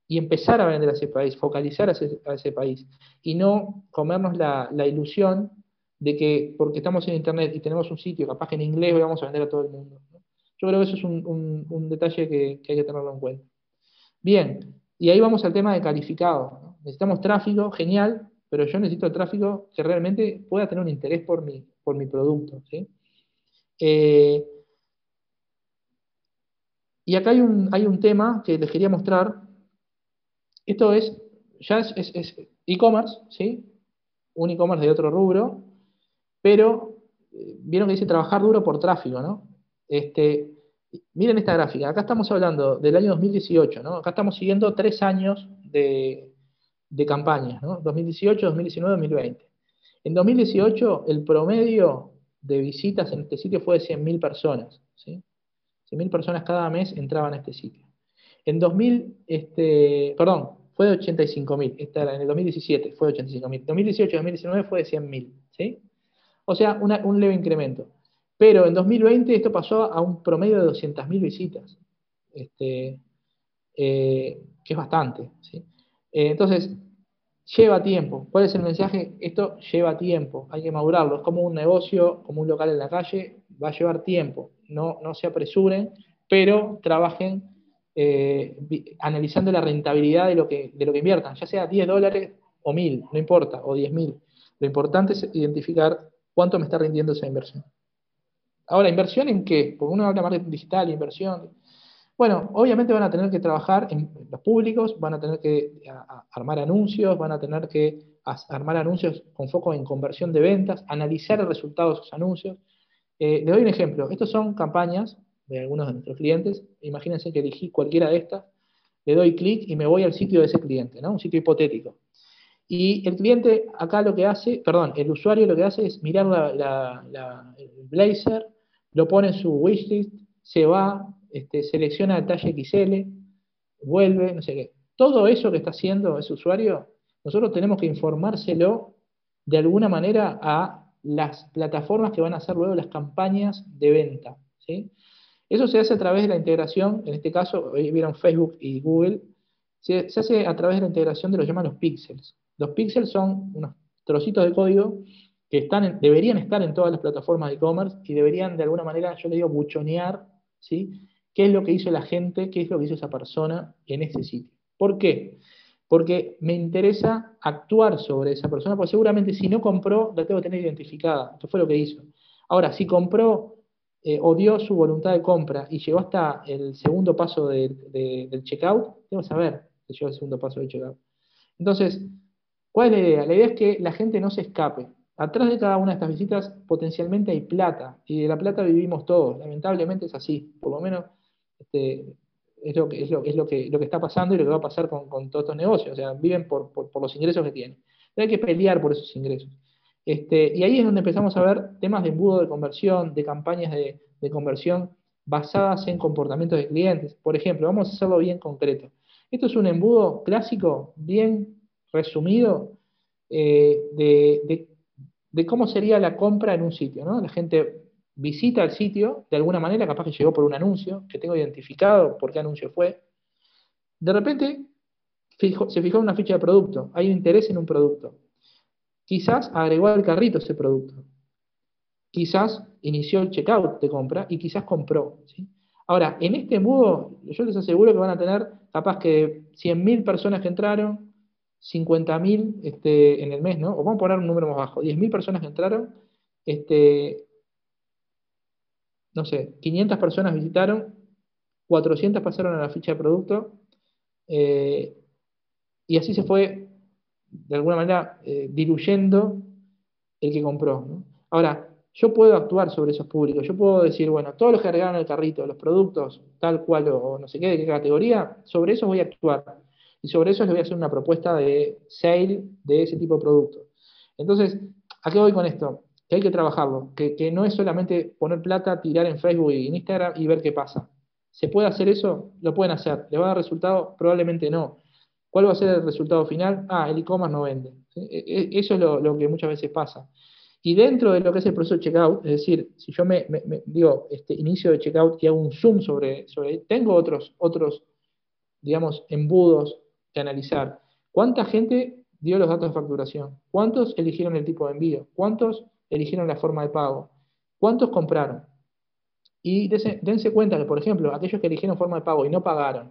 [SPEAKER 1] y empezar a vender a ese país, focalizar a ese, país y no comernos la, ilusión de que porque estamos en Internet y tenemos un sitio capaz que en inglés vamos a vender a todo el mundo. Yo creo que eso es un, detalle que, hay que tenerlo en cuenta. Bien, y ahí vamos al tema de calificado. Necesitamos tráfico, genial, pero yo necesito tráfico que realmente pueda tener un interés por mi, por mi producto. Eh, y acá hay un, hay un tema que les quería mostrar. Esto es, ya es e-commerce, ¿sí? Un e-commerce de otro rubro, pero eh, vieron que dice trabajar duro por tráfico, ¿no? Este, miren esta gráfica, acá estamos hablando del año 2018, ¿no? Acá estamos siguiendo tres años de, de campañas, ¿no? 2018, 2019, 2020. En 2018 el promedio de visitas en este sitio fue de 100.000 personas, ¿sí? 100.000 personas cada mes entraban a este sitio. En 2000, este, perdón, fue de 85.000, esta era en el 2017, fue de 85.000. 2018 2019 fue de 100.000, ¿sí? O sea, un leve incremento. Pero en 2020 esto pasó a un promedio de 200.000 visitas, este, eh, que es bastante. ¿sí? Eh, entonces, lleva tiempo. ¿Cuál es el mensaje? Esto lleva tiempo, hay que madurarlo. Es como un negocio, como un local en la calle, va a llevar tiempo. No, no se apresuren, pero trabajen eh, analizando la rentabilidad de lo, que, de lo que inviertan, ya sea 10 dólares o 1000, no importa, o 10.000. Lo importante es identificar cuánto me está rindiendo esa inversión. Ahora, ¿inversión en qué? Porque uno habla de marketing digital, inversión. Bueno, obviamente van a tener que trabajar en los públicos, van a tener que armar anuncios, van a tener que armar anuncios con foco en conversión de ventas, analizar el resultado de esos anuncios. Eh, le doy un ejemplo. Estas son campañas de algunos de nuestros clientes. Imagínense que elegí cualquiera de estas, le doy clic y me voy al sitio de ese cliente, ¿no? un sitio hipotético. Y el cliente acá lo que hace, perdón, el usuario lo que hace es mirar el blazer, lo pone en su wishlist, se va, este, selecciona el talle XL, vuelve, no sé qué. Todo eso que está haciendo ese usuario, nosotros tenemos que informárselo de alguna manera a las plataformas que van a hacer luego las campañas de venta. ¿sí? Eso se hace a través de la integración, en este caso, hoy vieron Facebook y Google, se, hace a través de la integración de lo que llaman los píxeles. Los píxeles son unos trocitos de código que están deberían estar en todas las plataformas de e-commerce y deberían de alguna manera, yo le digo, buchonear, ¿sí? ¿Qué es lo que hizo la gente, qué es lo que hizo esa persona en ese sitio? ¿Por qué? Porque me interesa actuar sobre esa persona, porque seguramente si no compró, la tengo que tener identificada. Esto fue lo que hizo. Ahora, si compró eh, o dio su voluntad de compra y llegó hasta el segundo paso del checkout, tengo que saber que llegó al segundo paso del checkout. Entonces, ¿cuál es la idea? La idea es que la gente no se escape. Atrás de cada una de estas visitas potencialmente hay plata, y de la plata vivimos todos, lamentablemente es así, por lo menos este, es, lo que, es, lo, es lo, que, lo que está pasando y lo que va a pasar con, todos estos negocios, o sea, viven por, los ingresos que tienen. hay que pelear por esos ingresos. Este, y ahí es donde empezamos a ver temas de embudo de conversión, de campañas de, conversión basadas en comportamientos de clientes. Por ejemplo, vamos a hacerlo bien concreto. Esto es un embudo clásico, bien resumido, eh, de de cómo sería la compra en un sitio. ¿no? La gente visita el sitio, de alguna manera, capaz que llegó por un anuncio, que tengo identificado por qué anuncio fue. De repente se fijó en una ficha de producto, hay interés en un producto. Quizás agregó al carrito ese producto. Quizás inició el checkout de compra y quizás compró. Ahora, en este modo, yo les aseguro que van a tener capaz que 100.000 personas que entraron, 50.000 este, en el mes, ¿no? O vamos a poner un número más bajo, 10.000 personas entraron, este, no sé, 500 personas visitaron, 400 pasaron a la ficha de producto, eh, y así se fue, de alguna manera, eh, diluyendo el que compró. Ahora, yo puedo actuar sobre esos públicos, yo puedo decir, bueno, todos los que agregaron el carrito, los productos, tal cual o no sé qué, de qué categoría, sobre eso voy a actuar y sobre eso les voy a hacer una propuesta de sale de ese tipo de producto. Entonces, ¿a qué voy con esto? Que hay que trabajarlo, que, no es solamente poner plata, tirar en Facebook y en Instagram y ver qué pasa. ¿Se puede hacer eso? Lo pueden hacer. ¿Le va a dar resultado? Probablemente no. ¿Cuál va a ser el resultado final? Ah, el e-commerce no vende. E, e, eso es lo, que muchas veces pasa. Y dentro de lo que es el proceso de checkout, es decir, si yo me, digo, este inicio de checkout y hago un zoom sobre, sobre tengo otros, otros digamos, embudos analizar. ¿Cuánta gente dio los datos de facturación? ¿Cuántos eligieron el tipo de envío? ¿Cuántos eligieron la forma de pago? ¿Cuántos compraron? Y dense, cuenta que, por ejemplo, aquellos que eligieron forma de pago y no pagaron,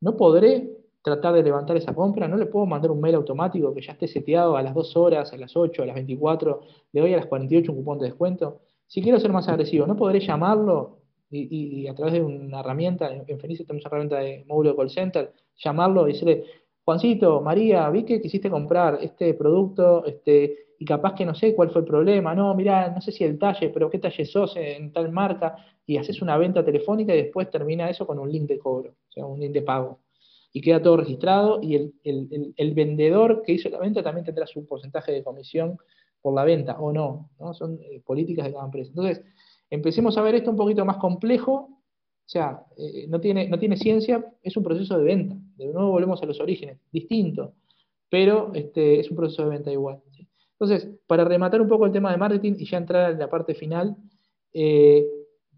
[SPEAKER 1] no podré tratar de levantar esa compra, no le puedo mandar un mail automático que ya esté seteado a las 2 horas, a las 8, a las 24, le doy a las 48 un cupón de descuento. Si quiero ser más agresivo, no podré llamarlo y, a través de una herramienta, en, Fenicia tenemos una herramienta de módulo de call center, llamarlo y decirle, Juancito, María, vi que quisiste comprar este producto este, y capaz que no sé cuál fue el problema, no, mira, no sé si el talle, pero qué talle sos en tal marca, y haces una venta telefónica y después termina eso con un link de cobro, o sea, un link de pago. Y queda todo registrado y el, vendedor que hizo la venta también tendrá su porcentaje de comisión por la venta, o no, ¿no? Son eh, políticas de cada empresa. Entonces, empecemos a ver esto un poquito más complejo, o sea, eh, no, tiene, no tiene ciencia, es un proceso de venta. De nuevo volvemos a los orígenes, distinto, pero este, es un proceso de venta igual. Entonces, para rematar un poco el tema de marketing y ya entrar en la parte final, eh,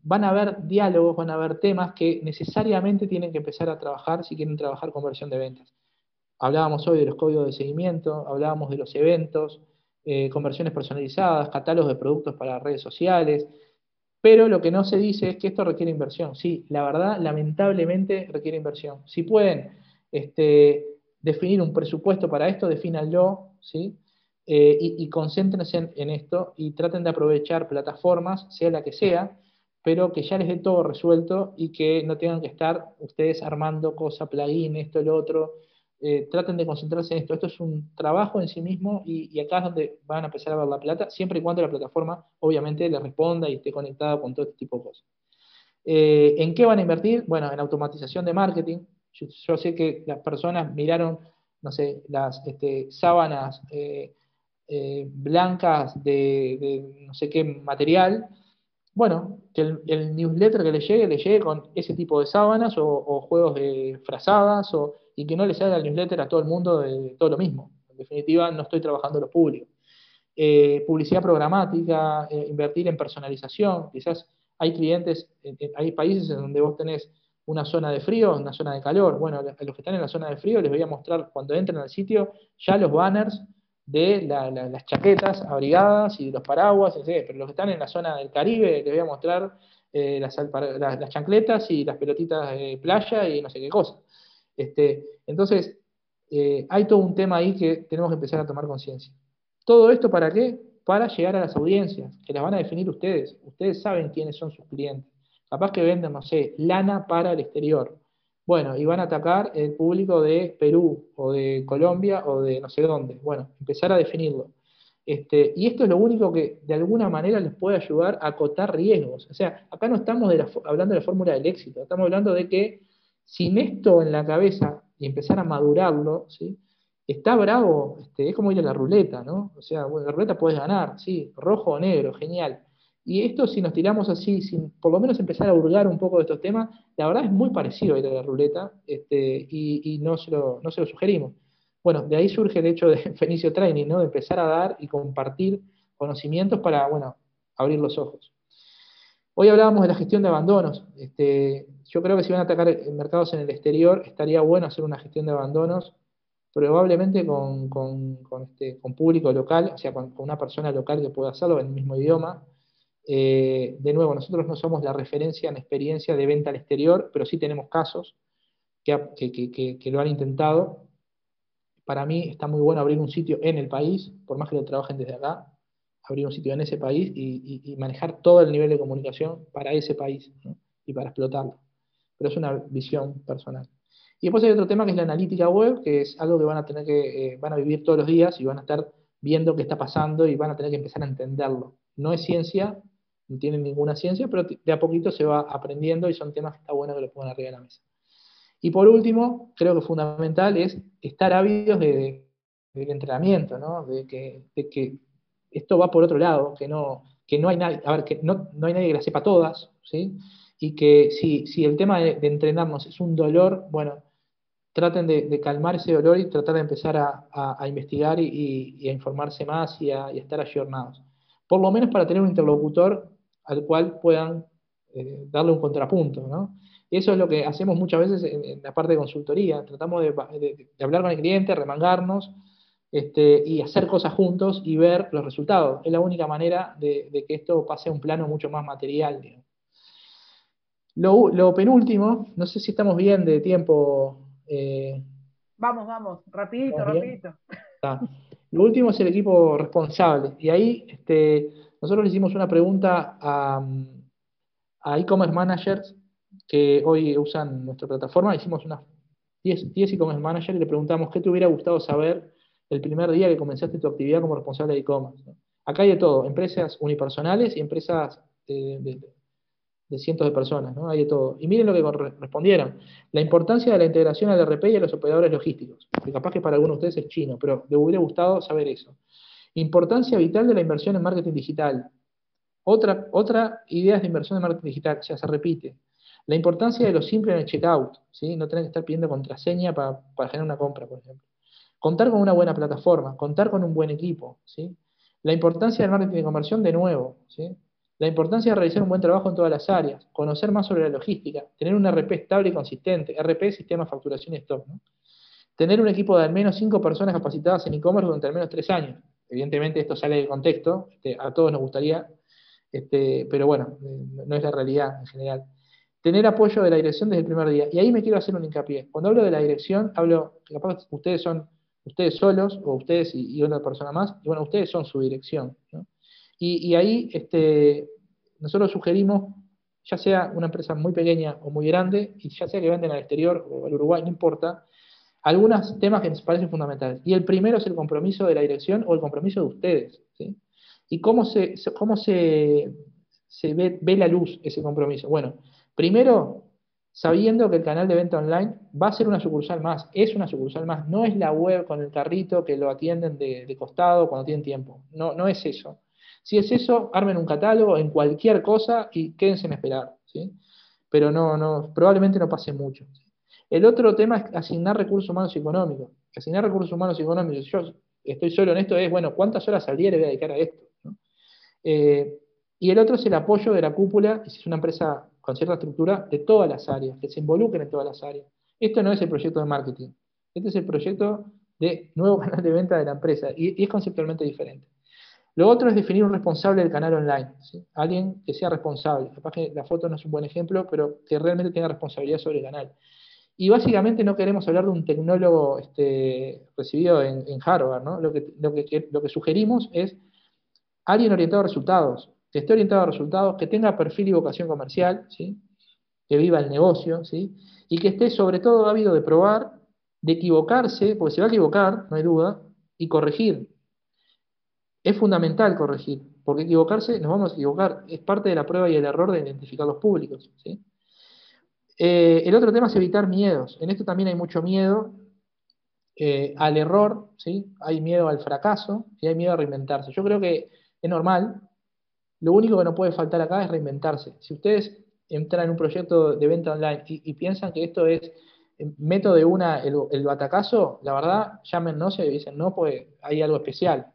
[SPEAKER 1] van a haber diálogos, van a haber temas que necesariamente tienen que empezar a trabajar si quieren trabajar conversión de ventas. Hablábamos hoy de los códigos de seguimiento, hablábamos de los eventos, eh, conversiones personalizadas, catálogos de productos para redes sociales, pero lo que no se dice es que esto requiere inversión. Sí, la verdad, lamentablemente requiere inversión. Si pueden este, definir un presupuesto para esto, defínanlo, ¿sí? Eh, y, concéntrense en, esto y traten de aprovechar plataformas, sea la que sea, pero que ya les dé todo resuelto y que no tengan que estar ustedes armando cosas, plugin, esto, lo otro. Eh, traten de concentrarse en esto. Esto es un trabajo en sí mismo y, acá es donde van a empezar a ver la plata, siempre y cuando la plataforma obviamente le responda y esté conectada con todo este tipo de cosas. Eh, ¿En qué van a invertir? Bueno, en automatización de marketing. Yo, sé que las personas miraron, no sé, las este, sábanas eh, blancas de, no sé qué material, bueno, que el, newsletter que le llegue, le llegue con ese tipo de sábanas o, juegos de frazadas o, y que no le salga el newsletter a todo el mundo de, todo lo mismo. En definitiva, no estoy trabajando lo público. Eh, publicidad programática, eh, invertir en personalización. Quizás hay clientes, hay países en donde vos tenés una zona de frío, una zona de calor. Bueno, a los que están en la zona de frío les voy a mostrar cuando entren al sitio ya los banners de las chaquetas abrigadas y los paraguas, pero los que están en la zona del Caribe les voy a mostrar eh, las, chancletas y las pelotitas de playa y no sé qué cosa. Este, entonces, eh, hay todo un tema ahí que tenemos que empezar a tomar conciencia. ¿Todo esto para qué? Para llegar a las audiencias, que las van a definir ustedes. Ustedes saben quiénes son sus clientes. Capaz que venden, no sé, lana para el exterior. Bueno, y van a atacar el público de Perú o de Colombia o de no sé dónde. Bueno, empezar a definirlo. Este, y esto es lo único que de alguna manera les puede ayudar a acotar riesgos. O sea, acá no estamos hablando de la fórmula del éxito, estamos hablando de que sin esto en la cabeza y empezar a madurarlo, ¿sí? está bravo, este, es como ir a la ruleta, ¿no? O sea, bueno, la ruleta puedes ganar, sí, rojo o negro, genial. Y esto, si nos tiramos así, sin por lo menos empezar a hurgar un poco de estos temas, la verdad es muy parecido ir a la ruleta este, y, no, se lo, no se lo sugerimos. Bueno, de ahí surge el hecho (laughs) de Fenicio Training, ¿no? de empezar a dar y compartir conocimientos para, bueno, abrir los ojos. Hoy hablábamos de la gestión de abandonos. Este, yo creo que si van a atacar mercados en el exterior, estaría bueno hacer una gestión de abandonos, probablemente con, con, este, público local, o sea, con, una persona local que pueda hacerlo en el mismo idioma, eh, de nuevo, nosotros no somos la referencia en experiencia de venta al exterior, pero sí tenemos casos que, lo han intentado. Para mí está muy bueno abrir un sitio en el país, por más que lo trabajen desde acá, abrir un sitio en ese país y, manejar todo el nivel de comunicación para ese país y para explotarlo. Pero es una visión personal. Y después hay otro tema que es la analítica web, que es algo que van a tener que, eh, van a vivir todos los días y van a estar viendo qué está pasando y van a tener que empezar a entenderlo. No es ciencia, no tienen ninguna ciencia, pero de a poquito se va aprendiendo y son temas que está bueno que lo pongan arriba de la mesa. Y por último, creo que fundamental es estar ávidos de, del entrenamiento, ¿no? de, que, esto va por otro lado, que no, que no hay nadie, a ver, que no, no hay nadie que la sepa todas, ¿sí? y que si, si el tema de, entrenarnos es un dolor, bueno, traten de, calmar ese dolor y tratar de empezar a, a, investigar y, a informarse más y a, estar ayornados. Por lo menos para tener un interlocutor al cual puedan eh, darle un contrapunto, ¿no? Eso es lo que hacemos muchas veces en, la parte de consultoría. Tratamos de, hablar con el cliente, remangarnos este, y hacer cosas juntos y ver los resultados. Es la única manera de, que esto pase a un plano mucho más material. Lo, penúltimo, no sé si estamos bien de tiempo.
[SPEAKER 2] Eh, vamos, vamos, rapidito, rapidito.
[SPEAKER 1] Lo último es el equipo responsable. Y ahí este, nosotros le hicimos una pregunta a, e-commerce managers que hoy usan nuestra plataforma. Hicimos unas 10, e-commerce managers y le preguntamos qué te hubiera gustado saber el primer día que comenzaste tu actividad como responsable de e-commerce. Acá hay de todo, empresas unipersonales y empresas de, cientos de personas, ¿no? Hay de todo. Y miren lo que respondieron. La importancia de la integración al RP y a los operadores logísticos. Capaz que para algunos de ustedes es chino, pero le hubiera gustado saber eso. Importancia vital de la inversión en marketing digital. Otra, otra idea de inversión en marketing digital, o sea, se repite. La importancia de lo simple en el checkout, ¿sí? no tener que estar pidiendo contraseña para, para generar una compra, por ejemplo. Contar con una buena plataforma, contar con un buen equipo. ¿sí? La importancia del marketing de conversión, de nuevo. ¿sí? La importancia de realizar un buen trabajo en todas las áreas, conocer más sobre la logística, tener un RP estable y consistente. RP, sistema facturación y stock. ¿no? Tener un equipo de al menos cinco personas capacitadas en e-commerce durante al menos tres años. Evidentemente esto sale del contexto, este, a todos nos gustaría, este, pero bueno, no es la realidad en general. Tener apoyo de la dirección desde el primer día. Y ahí me quiero hacer un hincapié. Cuando hablo de la dirección, hablo, capaz ustedes son ustedes solos, o ustedes y, otra persona más, y bueno, ustedes son su dirección. Y, ahí este, nosotros sugerimos, ya sea una empresa muy pequeña o muy grande, y ya sea que venden al exterior o al Uruguay, no importa, algunos temas que nos parecen fundamentales. Y el primero es el compromiso de la dirección o el compromiso de ustedes. ¿Y cómo se, cómo se, ve, ve, la luz ese compromiso? Bueno, primero, sabiendo que el canal de venta online va a ser una sucursal más, es una sucursal más, no es la web con el carrito que lo atienden de, costado cuando tienen tiempo. No, no es eso. Si es eso, armen un catálogo en cualquier cosa y quédense en esperar. ¿sí? Pero no, no, probablemente no pase mucho. El otro tema es asignar recursos humanos y económicos. Asignar recursos humanos y económicos. Yo estoy solo en esto, es, bueno, ¿cuántas horas al día le voy a dedicar a esto? Eh, y el otro es el apoyo de la cúpula, si es una empresa con cierta estructura, de todas las áreas, que se involucren en todas las áreas. Esto no es el proyecto de marketing, este es el proyecto de nuevo (laughs) canal de venta de la empresa y, es conceptualmente diferente. Lo otro es definir un responsable del canal online, alguien que sea responsable. Capaz que la foto no es un buen ejemplo, pero que realmente tenga responsabilidad sobre el canal. Y básicamente no queremos hablar de un tecnólogo este, recibido en, Harvard, ¿no? Lo, que, lo que sugerimos es alguien orientado a resultados, que esté orientado a resultados, que tenga perfil y vocación comercial, ¿sí? que viva el negocio, ¿sí? y que esté sobre todo ávido de probar, de equivocarse, porque se va a equivocar, no hay duda, y corregir. Es fundamental corregir, porque equivocarse, nos vamos a equivocar, es parte de la prueba y el error de identificar los públicos. Eh, el otro tema es evitar miedos. En esto también hay mucho miedo eh, al error, ¿sí? hay miedo al fracaso y hay miedo a reinventarse. Yo creo que es normal. Lo único que no puede faltar acá es reinventarse. Si ustedes entran en un proyecto de venta online y, piensan que esto es eh, método de una el, batacazo, la verdad, llámenos y dicen, no, pues hay algo especial.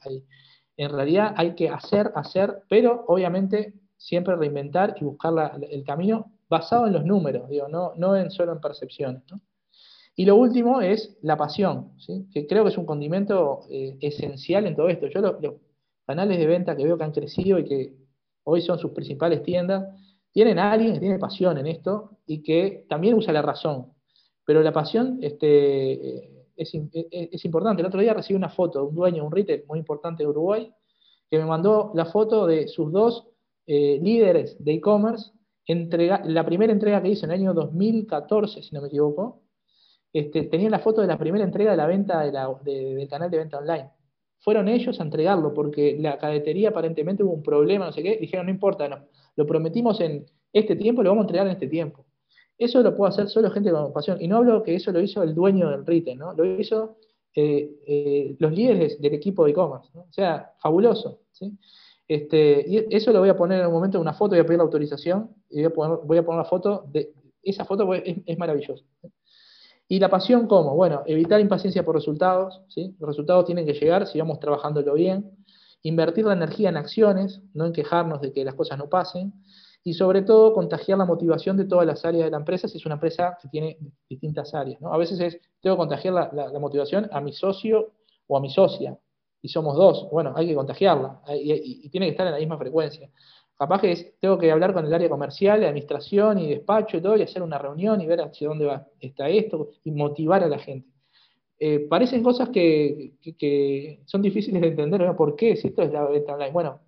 [SPEAKER 1] en realidad hay que hacer, hacer, pero obviamente siempre reinventar y buscar el camino basado en los números, digo, no, no en, solo en percepciones. Y lo último es la pasión, que creo que es un condimento eh, esencial en todo esto. Yo los, canales de venta que veo que han crecido y que hoy son sus principales tiendas, tienen alguien que tiene pasión en esto y que también usa la razón. Pero la pasión este, eh, es, importante. El otro día recibí una foto de un dueño un retail muy importante de Uruguay que me mandó la foto de sus dos eh, líderes de e-commerce la primera entrega que hizo en el año 2014, si no me equivoco, este, tenía la foto de la primera entrega de la venta del canal de venta online. Fueron ellos a entregarlo porque la cadetería aparentemente hubo un problema, no sé qué. Dijeron, no importa, lo prometimos en este tiempo, lo vamos a entregar en este tiempo. Eso lo puede hacer solo gente con pasión. Y no hablo que eso lo hizo el dueño del retail, ¿no? Lo hizo eh, eh, los líderes del equipo de e-commerce. O sea, fabuloso. ¿sí? Este, y eso lo voy a poner en un momento en una foto, voy a pedir la autorización y voy a poner, voy a poner la foto de esa foto es, es maravillosa. ¿Y la pasión cómo? Bueno, evitar impaciencia por resultados, ¿sí? los resultados tienen que llegar si vamos trabajándolo bien, invertir la energía en acciones, no en quejarnos de que las cosas no pasen, y sobre todo contagiar la motivación de todas las áreas de la empresa si es una empresa que tiene distintas áreas. ¿no? A veces es, tengo que contagiar la, motivación a mi socio o a mi socia, y somos dos, bueno, hay que contagiarla, y, tiene que estar en la misma frecuencia. Capaz que tengo que hablar con el área comercial, administración y despacho y todo, y hacer una reunión y ver hacia dónde va, está esto, y motivar a la gente. Eh, parecen cosas que, son difíciles de entender, ¿no? ¿Por qué? Si esto es la venta online. Bueno,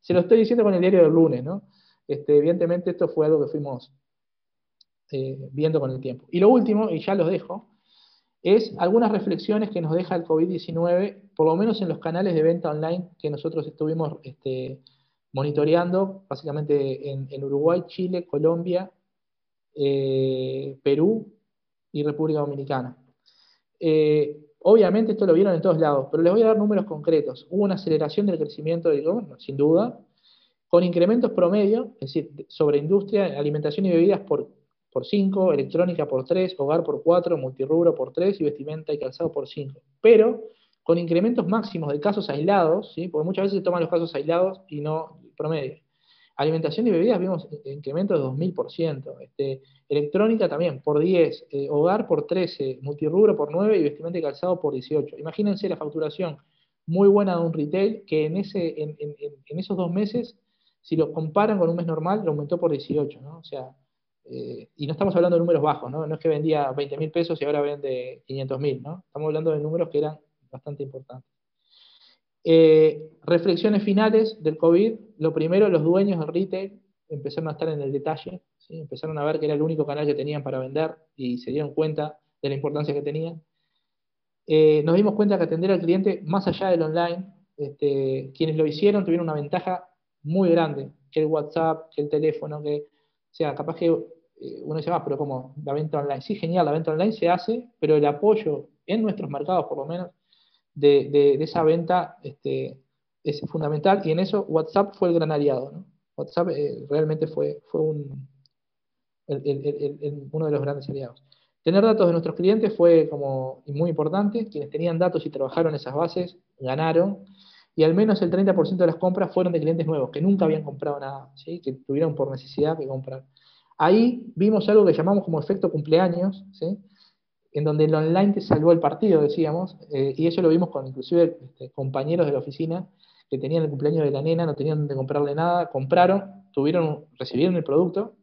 [SPEAKER 1] se lo estoy diciendo con el diario del lunes, ¿no? Este, evidentemente esto fue algo que fuimos eh, viendo con el tiempo. Y lo último, y ya los dejo, es algunas reflexiones que nos deja el COVID-19, por lo menos en los canales de venta online que nosotros estuvimos este, monitoreando, básicamente en, Uruguay, Chile, Colombia, eh, Perú y República Dominicana. Eh, obviamente esto lo vieron en todos lados, pero les voy a dar números concretos. Hubo una aceleración del crecimiento del e sin duda, con incrementos promedio, es decir, sobre industria, alimentación y bebidas por, por 5, electrónica por 3, hogar por 4, multirrubro por 3 y vestimenta y calzado por 5. Pero con incrementos máximos de casos aislados, ¿sí? porque muchas veces se toman los casos aislados y no promedio. Alimentación y bebidas vimos incrementos de 2000%. Este, electrónica también por 10, eh, hogar por 13, multirrubro por 9 y vestimenta y calzado por 18. Imagínense la facturación muy buena de un retail que en, ese, en, esos dos meses, si lo comparan con un mes normal, lo aumentó por 18. ¿no? O sea, eh, y no estamos hablando de números bajos, ¿no? no es que vendía 20 mil pesos y ahora vende 500 mil, ¿no? estamos hablando de números que eran bastante importantes. Eh, reflexiones finales del COVID. Lo primero, los dueños del retail empezaron a estar en el detalle, empezaron a ver que era el único canal que tenían para vender y se dieron cuenta de la importancia que tenían. Eh, nos dimos cuenta que atender al cliente más allá del online, este, quienes lo hicieron tuvieron una ventaja muy grande, que el WhatsApp, que el teléfono, que, o sea, capaz que eh, uno dice, ah, pero como la venta online, sí, genial, la venta online se hace, pero el apoyo en nuestros mercados, por lo menos, de, esa venta este, es fundamental y en eso WhatsApp fue el gran aliado. WhatsApp eh, realmente fue, fue un, uno de los grandes aliados. Tener datos de nuestros clientes fue como muy importante. Quienes tenían datos y trabajaron esas bases ganaron. Y al menos el 30% de las compras fueron de clientes nuevos, que nunca habían comprado nada, ¿sí? que tuvieron por necesidad que comprar. Ahí vimos algo que llamamos como efecto cumpleaños. En donde el online te salvó el partido, decíamos, eh, y eso lo vimos con inclusive este, compañeros de la oficina que tenían el cumpleaños de la nena, no tenían de comprarle nada, compraron, tuvieron, recibieron el producto,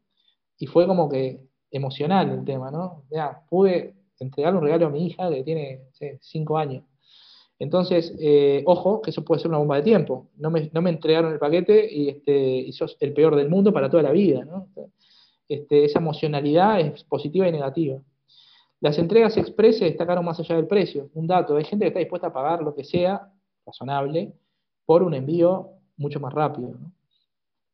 [SPEAKER 1] y fue como que emocional el tema, ¿no? Ya, pude entregarle un regalo a mi hija que tiene 5 años. Entonces, eh, ojo, que eso puede ser una bomba de tiempo. No me, no me entregaron el paquete y, este, y sos el peor del mundo para toda la vida, ¿no? Este, esa emocionalidad es positiva y negativa. Las entregas express se destacaron más allá del precio. Un dato, hay gente que está dispuesta a pagar lo que sea, razonable, por un envío mucho más rápido.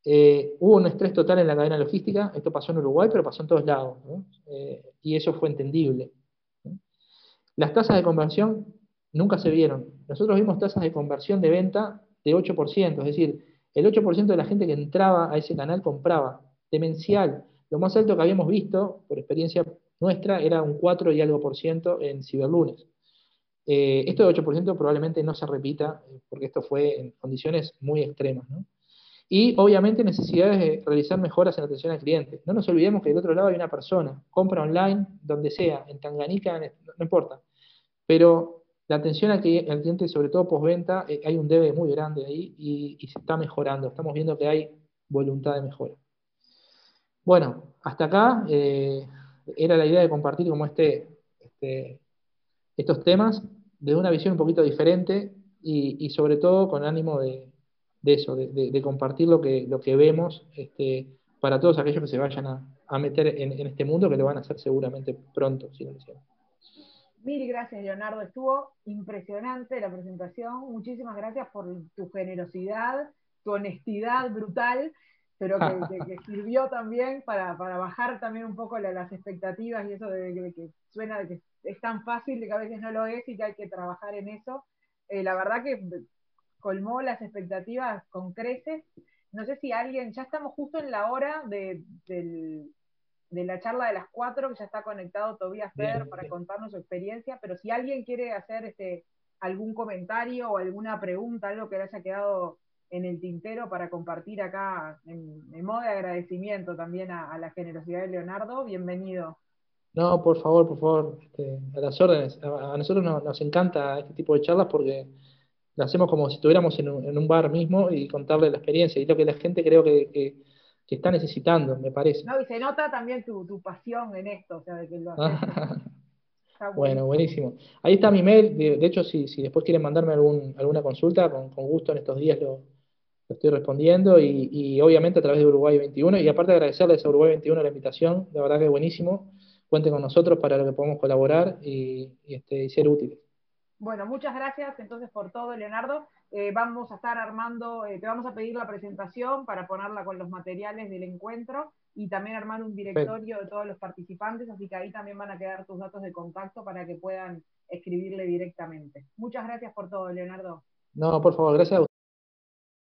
[SPEAKER 1] Eh, hubo un estrés total en la cadena logística, esto pasó en Uruguay, pero pasó en todos lados, eh, y eso fue entendible. Las tasas de conversión nunca se vieron. Nosotros vimos tasas de conversión de venta de 8%, es decir, el 8% de la gente que entraba a ese canal compraba, demencial. Lo más alto que habíamos visto, por experiencia nuestra era un 4 y algo por ciento en ciberlunes. Eh, esto de 8% probablemente no se repita, eh, porque esto fue en condiciones muy extremas. Y obviamente necesidades de realizar mejoras en atención al cliente. No nos olvidemos que del otro lado hay una persona, compra online, donde sea, en Tanganica, no, importa. Pero la atención al, cliente, sobre todo postventa, eh, hay un debe muy grande ahí y, se está mejorando. Estamos viendo que hay voluntad de mejora. Bueno, hasta acá era la idea de compartir como este, este, estos temas desde una visión un poquito diferente y, sobre todo con ánimo de, eso, de, compartir lo que, lo que vemos este, para todos aquellos que se vayan a, meter en, este mundo, que lo van a hacer seguramente pronto, si lo
[SPEAKER 2] Mil gracias, Leonardo. Estuvo impresionante la presentación. Muchísimas gracias por tu generosidad, tu honestidad brutal pero (laughs) que, sirvió también para, bajar también un poco las expectativas y eso de, que suena de que es tan fácil de que a veces no lo es y que hay que trabajar en eso. Eh, la verdad que colmó las expectativas con creces. No sé si alguien, ya estamos justo en la hora de, la charla de las cuatro, que ya está conectado Tobias Feder para contarnos su experiencia, pero si alguien quiere hacer este, algún comentario o alguna pregunta, algo que le haya quedado en el tintero para compartir acá en, modo de agradecimiento también a, la generosidad de Leonardo. Bienvenido.
[SPEAKER 1] No, por favor, por favor, este, a las órdenes. A, nosotros nos, encanta este tipo de charlas porque lo hacemos como si estuviéramos en un, bar mismo y contarle la experiencia y lo que la gente creo que, está necesitando, me parece.
[SPEAKER 2] No, y se nota también tu, pasión en esto, o sea, de que lo (laughs)
[SPEAKER 1] bueno, buenísimo. Ahí está mi mail, de, hecho, si, si después quieren mandarme algún, alguna consulta, con, con gusto en estos días lo, estoy respondiendo y, obviamente a través de Uruguay 21 y aparte de agradecerles a Uruguay 21 la invitación, la verdad que es buenísimo, cuenten con nosotros para lo que podamos colaborar y, este, ser útiles.
[SPEAKER 2] Bueno, muchas gracias entonces por todo, Leonardo. Eh, vamos a estar armando, eh, te vamos a pedir la presentación para ponerla con los materiales del encuentro y también armar un directorio de todos los participantes, así que ahí también van a quedar tus datos de contacto para que puedan escribirle directamente. Muchas gracias por todo, Leonardo.
[SPEAKER 1] No, por favor, gracias a